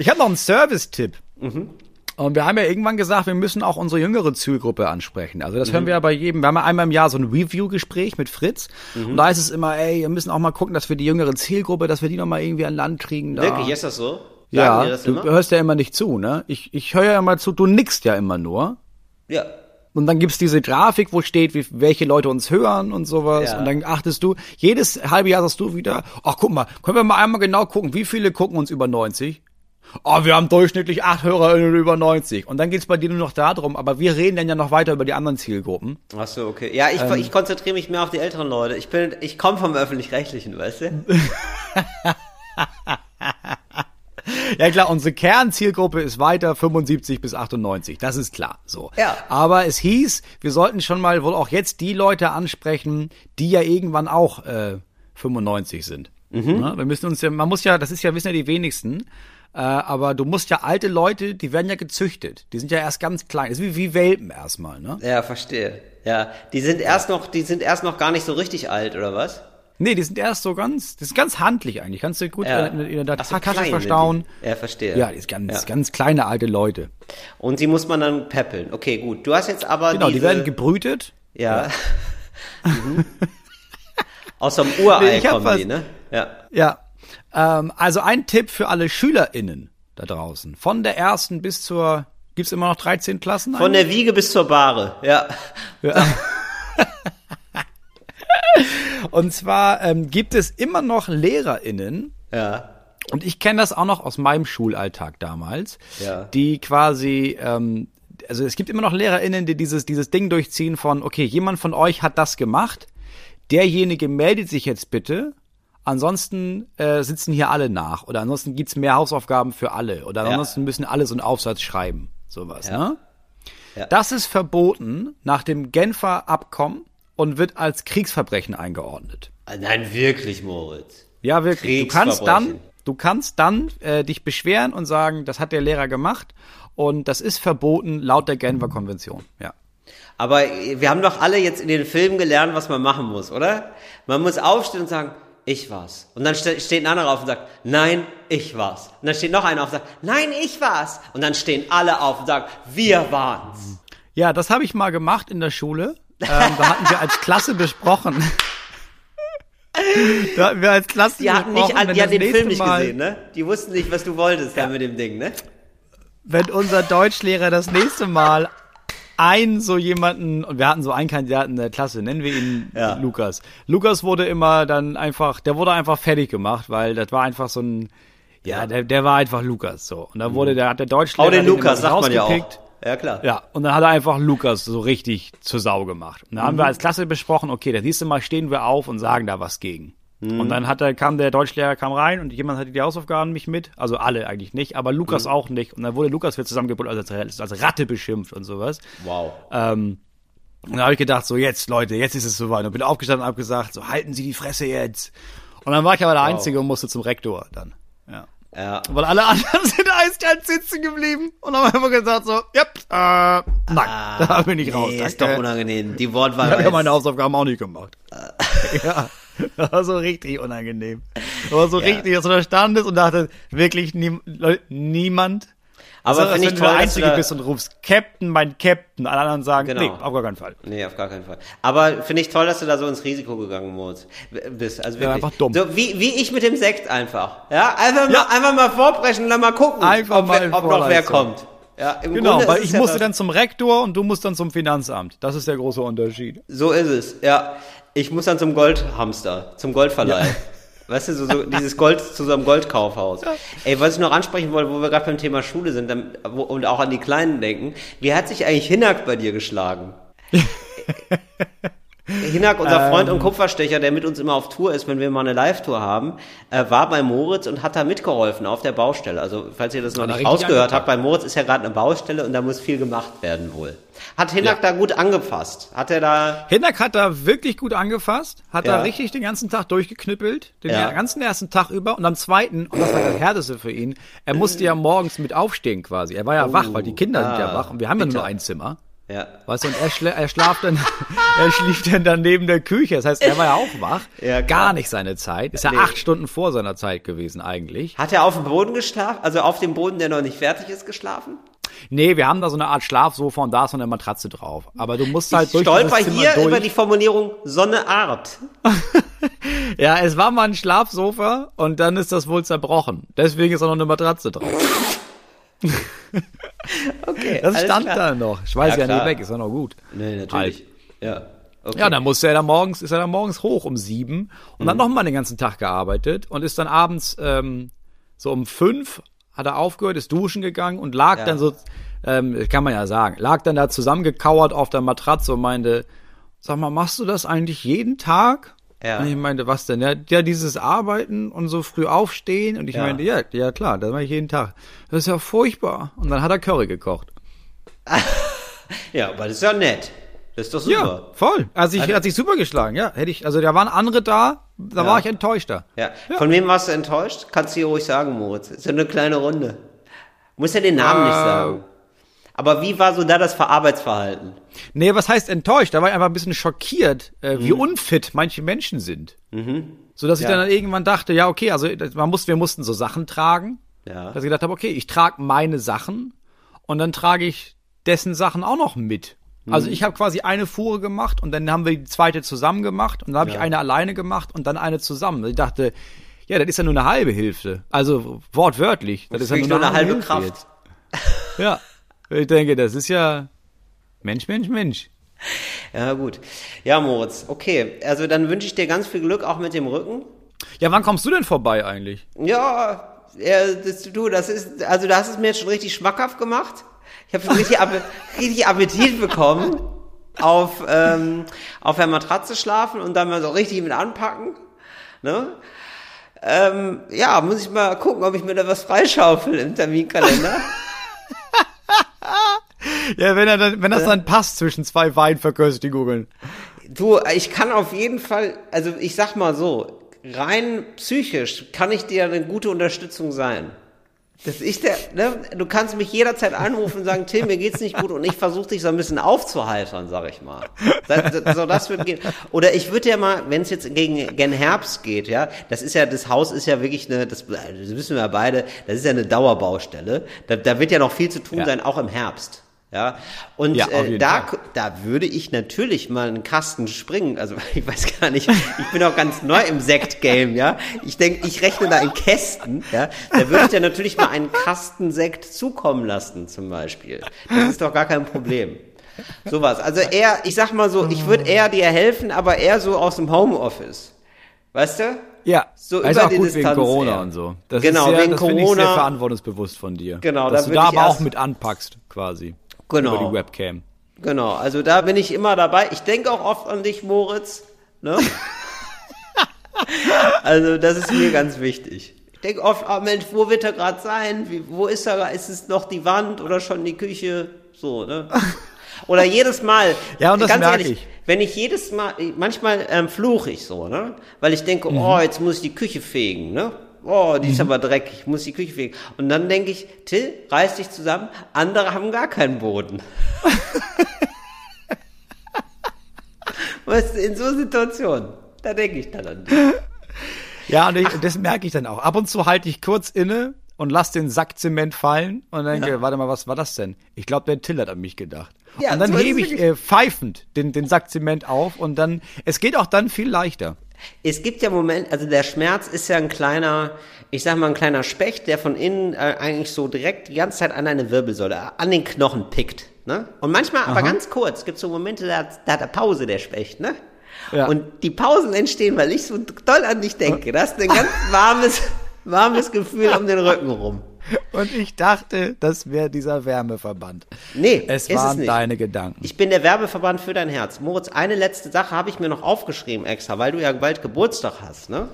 Ich habe noch einen Service-Tipp. Mhm. Und wir haben ja irgendwann gesagt, wir müssen auch unsere jüngere Zielgruppe ansprechen. Also das Mhm. hören wir ja bei jedem. Wir haben ja einmal im Jahr so ein Review-Gespräch mit Fritz. Mhm. Und da ist es immer, ey, wir müssen auch mal gucken, dass wir die jüngere Zielgruppe, dass wir die noch mal irgendwie an Land kriegen. Da. Wirklich, ist das so? Sagen ja, das du immer? hörst ja immer nicht zu, ne? Ich, ich höre ja immer zu, du nickst ja immer nur. Ja. Und dann gibt's diese Grafik, wo steht, wie, welche Leute uns hören und sowas. Ja. Und dann achtest du, jedes halbe Jahr sagst du wieder, ach guck mal, können wir mal einmal genau gucken, wie viele gucken uns über 90? Oh, wir haben durchschnittlich acht Hörer über 90. Und dann geht's bei dir nur noch darum, aber wir reden dann ja noch weiter über die anderen Zielgruppen. Ach so, okay. Ja, ich, Ähm. ich konzentriere mich mehr auf die älteren Leute. Ich bin, ich komme vom Öffentlich-Rechtlichen, weißt du? Ja klar, unsere Kernzielgruppe ist weiter 75 bis 98, das ist klar. So. Ja. Aber es hieß, wir sollten schon mal wohl auch jetzt die Leute ansprechen, die ja irgendwann auch äh, 95 sind. Mhm. Ja, wir müssen uns ja, man muss ja, das ist ja, wissen ja die wenigsten, äh, aber du musst ja alte Leute, die werden ja gezüchtet. Die sind ja erst ganz klein. Das ist wie, wie Welpen erstmal, ne? Ja, verstehe. Ja, die sind erst noch, die sind erst noch gar nicht so richtig alt, oder was? Nee, die sind erst so ganz, das ist ganz handlich eigentlich. Kannst du gut Ja. in, in der Ach so, Tasche verstauen. sind. Ja, verstehe. Ja, die ist ganz, Ja. ganz kleine alte Leute. Und die muss man dann peppeln. Okay, gut. Du hast jetzt aber Genau, diese, die werden gebrütet. ja. mhm. Aus dem Urei Nee, kommen was- die, ne? Ja. Ja. Ähm, also ein Tipp für alle SchülerInnen da draußen. Von der ersten bis zur, gibt's immer noch 13 Klassen? Von der Wiege bis zur Bahre, ja. Und zwar ähm, gibt es immer noch LehrerInnen, Ja. und ich kenne das auch noch aus meinem Schulalltag damals, Ja. die quasi, ähm, also es gibt immer noch LehrerInnen, die dieses, dieses Ding durchziehen von, okay, jemand von euch hat das gemacht, derjenige meldet sich jetzt bitte, ansonsten äh, sitzen hier alle nach oder ansonsten gibt's mehr Hausaufgaben für alle oder Ja. ansonsten müssen alle so einen Aufsatz schreiben, sowas, Ja. ne? Ja. Das ist verboten nach dem Genfer Abkommen und wird als Kriegsverbrechen eingeordnet. Ah, Nein, wirklich, Moritz. Ja, wirklich. Du kannst dann, du kannst dann äh, dich beschweren und sagen, das hat der Lehrer gemacht und das ist verboten laut der Genfer Konvention. Ja. Aber wir haben doch alle jetzt in den Filmen gelernt, was man machen muss, oder? Man muss aufstehen und sagen, ich war's. Und dann ste steht ein anderer auf und sagt, nein, ich war's. Und dann steht noch einer auf und sagt, nein, ich war's. Und dann stehen alle auf und sagen, wir waren's. Ja, das habe ich mal gemacht in der Schule. Ähm, da hatten wir als Klasse besprochen. da hatten wir als Klasse Die hatten besprochen, nicht, wenn die hatten den Film nicht Mal, gesehen, ne? Die wussten nicht, was du wolltest da mit dem Ding, ne? Wenn unser Deutschlehrer das nächste Mal ein so jemanden, und wir hatten so einen Kandidaten in der Klasse, nennen wir ihn Ja. Lukas. Lukas wurde immer dann einfach, der wurde einfach fertig gemacht, weil das war einfach so ein, ja, der, der war einfach Lukas so. Und dann wurde der, hat der Deutschlehrer Hau den Lukas, sagt man ja auch. Ja, klar. Ja, und dann hat er einfach Lukas so richtig zur Sau gemacht. Und dann haben wir als Klasse besprochen, okay, das nächste Mal stehen wir auf und sagen da was gegen. Und dann hat er, kam der Deutschlehrer kam rein und jemand hatte die Hausaufgaben nicht mit. Also alle eigentlich nicht, aber Lukas auch nicht. Und dann wurde Lukas wieder zusammengebrüllt, also als, als Ratte beschimpft und sowas. Wow. Ähm, und dann habe ich gedacht, so jetzt, Leute, jetzt ist es soweit. Und bin aufgestanden und habe gesagt, so halten Sie die Fresse jetzt. Und dann war ich aber der Einzige und musste zum Rektor dann. Ja. Ja. Weil alle anderen sind eiskalt sitzen geblieben und haben einfach gesagt so, yep, äh, nein, da bin ich raus. Ah, Nee, ist doch unangenehm. Die Wortwahl Ich habe ja meine Hausaufgaben auch nicht gemacht. ja, das war so richtig unangenehm. Das war so richtig, dass du da standest und dachte, wirklich nie, Leute, niemand. Aber Also, ich wenn toll, du der dass du Einzige da- bist und rufst, Captain, mein Captain. Alle anderen sagen, Genau. nee, auf gar keinen Fall. Nee, auf gar keinen Fall. Aber finde ich toll, dass du da so ins Risiko gegangen bist. Also wirklich. einfach dumm. So wie, wie ich mit dem Sekt einfach. Ja, einfach mal, Ja. einfach mal vorbrechen und dann mal gucken, Einfach ob, mal wer, ob noch wer kommt. Ja, Genau, Grunde weil ich ja musste dann zum Rektor und du musst dann zum Finanzamt. Das ist der große Unterschied. So ist es, ja. Ich muss dann zum Goldhamster, zum Goldverleih. Weißt du, so, so dieses Gold zu so einem Goldkaufhaus. Ey, was ich noch ansprechen wollte, wo wir gerade beim Thema Schule sind dann, wo, und auch an die Kleinen denken, wie hat sich eigentlich Hinak bei dir geschlagen? Hinak, unser Freund Ähm. und Kupferstecher, der mit uns immer auf Tour ist, wenn wir mal eine Live-Tour haben, äh, war bei Moritz und hat da mitgeholfen auf der Baustelle. Also, falls ihr das noch nicht rausgehört habt, bei Moritz ist ja gerade eine Baustelle und da muss viel gemacht werden wohl. Hat Hinak da gut angepasst? Hat er da Hinnack hat da wirklich gut angefasst, hat da Ja. richtig den ganzen Tag durchgeknüppelt, den Ja. ganzen ersten Tag über und am zweiten, und das war das Härteste für ihn, er musste ja morgens mit aufstehen quasi. Er war ja wach, weil die Kinder sind ja ah, wach und wir haben ja bitter. nur ein Zimmer. Ja. Weißt du, und er, schla er schlaft dann, er schlief dann dann neben der Küche. Das heißt, er war ja auch wach. Ja, klar. Gar nicht seine Zeit. Ist ja Nee. acht Stunden vor seiner Zeit gewesen eigentlich. Hat er auf dem Boden geschlafen? Also auf dem Boden, der noch nicht fertig ist, geschlafen? Nee, wir haben da so eine Art Schlafsofa und da ist so eine Matratze drauf. Aber du musst halt Ich durch stolper hier durch. über die Formulierung Sonne Art. Ja, es war mal ein Schlafsofa und dann ist das wohl zerbrochen. Deswegen ist da noch eine Matratze drauf. Okay, Das stand klar. da noch. Ich weiß Ja, ja, nie weg, ist ja noch gut. Nee, natürlich. Ja. Okay. Ja, dann musste er dann morgens, ist er dann morgens hoch um sieben und Mhm. hat noch mal den ganzen Tag gearbeitet und ist dann abends ähm, so um fünf hat er aufgehört, ist duschen gegangen und lag Ja. dann so, ähm, kann man ja sagen, lag dann da zusammengekauert auf der Matratze und meinte, sag mal, machst du das eigentlich jeden Tag? Ja. Und ich meinte, was denn? Ja, ja, dieses Arbeiten und so früh aufstehen. Und ich Ja. meinte, ja, ja klar, das mache ich jeden Tag. Das ist ja furchtbar. Und dann hat er Curry gekocht. ja, aber das ist ja nett. Das ist doch Ja, super. voll. Also ich, hat sich super geschlagen, ja. Hätte ich, also da waren andere da, da Ja. war ich enttäuschter. Ja. Von wem warst du enttäuscht? Kannst du dir ruhig sagen, Moritz. Ist ja eine kleine Runde. Muss ja den Namen nicht Äh. sagen. Aber wie war so da das Arbeitsverhalten? Nee, was heißt enttäuscht? Da war ich einfach ein bisschen schockiert, äh, wie Mhm. unfit manche Menschen sind. So dass ich Ja. dann irgendwann dachte, ja, okay, also man muss, wir mussten so Sachen tragen. Ja. Dass ich gedacht habe, okay, ich trage meine Sachen und dann trage ich dessen Sachen auch noch mit. Also Mhm. ich habe quasi eine Fuhre gemacht und dann haben wir die zweite zusammen gemacht und dann habe ich eine alleine gemacht und dann eine zusammen. Ich dachte, ja, das ist ja nur eine halbe Hilfe. Also wortwörtlich. Das, ist ja nur eine halbe Kraft. Hilfe jetzt. Ja. Ich denke, das ist ja Mensch, Mensch, Mensch. Ja, gut. Ja, Moritz, okay. Also dann wünsche ich dir ganz viel Glück auch mit dem Rücken. Ja, wann kommst du denn vorbei eigentlich? Ja, ja das, du, das ist, also du hast es mir jetzt schon richtig schmackhaft gemacht. Ich habe richtig, Appe- richtig Appetit bekommen auf, ähm, auf der Matratze schlafen und dann mal so richtig mit anpacken. Ne? Ähm, ja, muss ich mal gucken, ob ich mir da was freischaufel im Terminkalender. Ja, wenn, er dann, wenn das dann passt zwischen zwei Weinverköstigungen. Du, ich kann auf jeden Fall, also ich sag mal so, rein psychisch kann ich dir eine gute Unterstützung sein. Das ist der, ne? Du kannst mich jederzeit anrufen und sagen, Tim, mir geht's nicht gut und ich versuche dich so ein bisschen aufzuheitern, sag ich mal. Das, das, so, das wird gehen. Oder ich würde ja mal, wenn es jetzt gegen, gegen Herbst geht, ja, das ist ja, das Haus ist ja wirklich eine, das, das wissen wir ja beide, das ist ja eine Dauerbaustelle. Da, da wird ja noch viel zu tun Ja. sein, auch im Herbst. Ja, und Ja, äh, da, Fall. da würde ich natürlich mal einen Kasten springen. Also ich weiß gar nicht, ich bin auch ganz neu im Sekt-Game, ja. Ich denke, ich rechne da in Kästen, ja. Da würde ich dir natürlich mal einen Kasten Sekt zukommen lassen, zum Beispiel. Das ist doch gar kein Problem. Sowas. Also eher, ich sag mal so, ich würde eher dir helfen, aber eher so aus dem Homeoffice. Weißt du? Ja, So ist über auch die gut Distanz wegen Corona eher. und so. Das Genau, ist sehr, wegen das finde ich sehr Corona. verantwortungsbewusst von dir. Genau, dass da du da aber auch mit anpackst, quasi. Genau. Über die Webcam. Genau, also da bin ich immer dabei. Ich denke auch oft an dich, Moritz. Ne? also das ist mir ganz wichtig. Ich denke oft, ah Mensch, wo wird er gerade sein? Wie, wo ist er? Ist es noch die Wand oder schon die Küche? So, ne? Oder jedes Mal. Ja, und das ganz merke ehrlich, ich. Wenn ich jedes Mal, manchmal ähm, fluche ich so, ne? Weil ich denke, Mhm. oh, jetzt muss ich die Küche fegen, ne? Oh, die ist aber dreckig, ich muss die Küche fegen. Und dann denke ich, Till, reiß dich zusammen, andere haben gar keinen Boden. Weißt du, in so Situationen, da denke ich dann an dich. Ja, und ich, das merke ich dann auch. Ab und zu halte ich kurz inne und lass den Sack Zement fallen und denke, warte mal, was war das denn? Ich glaube, der Till hat an mich gedacht. Ja, und dann so hebe ich äh, pfeifend den, den Sack Zement auf und dann, es geht auch dann viel leichter. Es gibt ja Moment, also der Schmerz ist ja ein kleiner, ich sag mal ein kleiner Specht, der von innen äh, eigentlich so direkt die ganze Zeit an deine Wirbelsäule, an den Knochen pickt. Ne? Und manchmal, aber ganz kurz, gibt so Momente, da, hat- da hat er Pause, der Specht, ne? Ja. Und die Pausen entstehen, weil ich so doll an dich denke. Das ist ein ganz warmes, warmes Gefühl um den Rücken rum. Und ich dachte, das wäre dieser Wärmeverband. Nee, Es waren es deine Gedanken. Ich bin der Werbeverband für dein Herz. Moritz, eine letzte Sache habe ich mir noch aufgeschrieben extra, weil du ja bald Geburtstag hast, ne?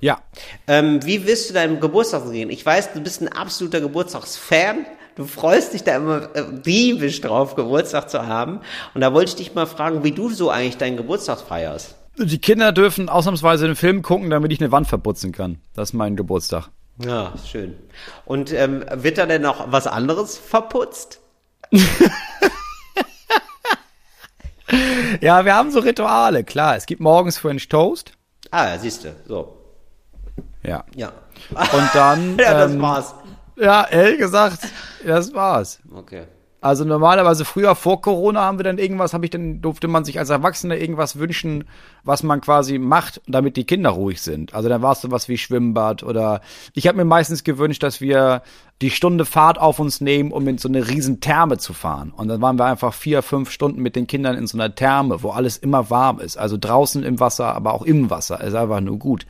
Ja. Ähm, wie wirst du deinem Geburtstag sehen? Ich weiß, du bist ein absoluter Geburtstagsfan. Du freust dich da immer äh, diebisch drauf, Geburtstag zu haben. Und da wollte ich dich mal fragen, wie du so eigentlich deinen Geburtstag feierst. Die Kinder dürfen ausnahmsweise den Film gucken, damit ich eine Wand verputzen kann. Das ist mein Geburtstag. Ja, schön. Und ähm, wird da denn noch was anderes verputzt? Ja, wir haben so Rituale, klar. Es gibt morgens French Toast. Ah, siehst du, so. Ja. Ja. Und dann. ja, das ähm, war's. Ja, ehrlich gesagt, das war's. Okay. Also normalerweise früher vor Corona haben wir dann irgendwas, habe ich dann durfte man sich als Erwachsener irgendwas wünschen, was man quasi macht, damit die Kinder ruhig sind. Also dann war es sowas wie Schwimmbad oder ich habe mir meistens gewünscht, dass wir die Stunde Fahrt auf uns nehmen, um in so eine riesen Therme zu fahren. Und dann waren wir einfach vier, fünf Stunden mit den Kindern in so einer Therme, wo alles immer warm ist. Also draußen im Wasser, aber auch im Wasser. Ist einfach nur gut.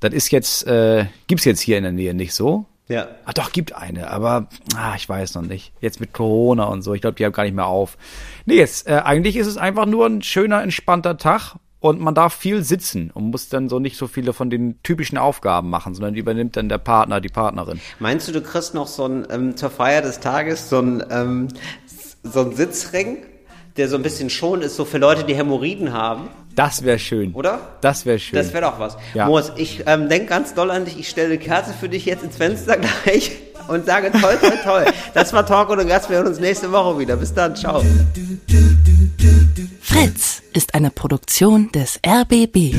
Das ist jetzt, äh, gibt's jetzt hier in der Nähe nicht so. Ja. Ah, doch, gibt eine, aber ah, ich weiß noch nicht. Jetzt mit Corona und so, ich glaube, die haben gar nicht mehr auf. Nee, jetzt, äh, eigentlich ist es einfach nur ein schöner, entspannter Tag und man darf viel sitzen und muss dann so nicht so viele von den typischen Aufgaben machen, sondern die übernimmt dann der Partner, die Partnerin. Meinst du, du kriegst noch so ein, ähm, zur Feier des Tages so ein, ähm, so ein Sitzring, der so ein bisschen schon ist, so für Leute, die Hämorrhoiden haben, Das wäre schön. oder? Das wäre schön. Das wäre doch was. Ja. Moritz, ich ähm, denk ganz doll an dich. Ich stelle eine Kerze für dich jetzt ins Fenster gleich und sage toll, toll, toll. Das war Talk und Gast. Wir hören uns nächste Woche wieder. Bis dann. Ciao. Fritz ist eine Produktion des RBB.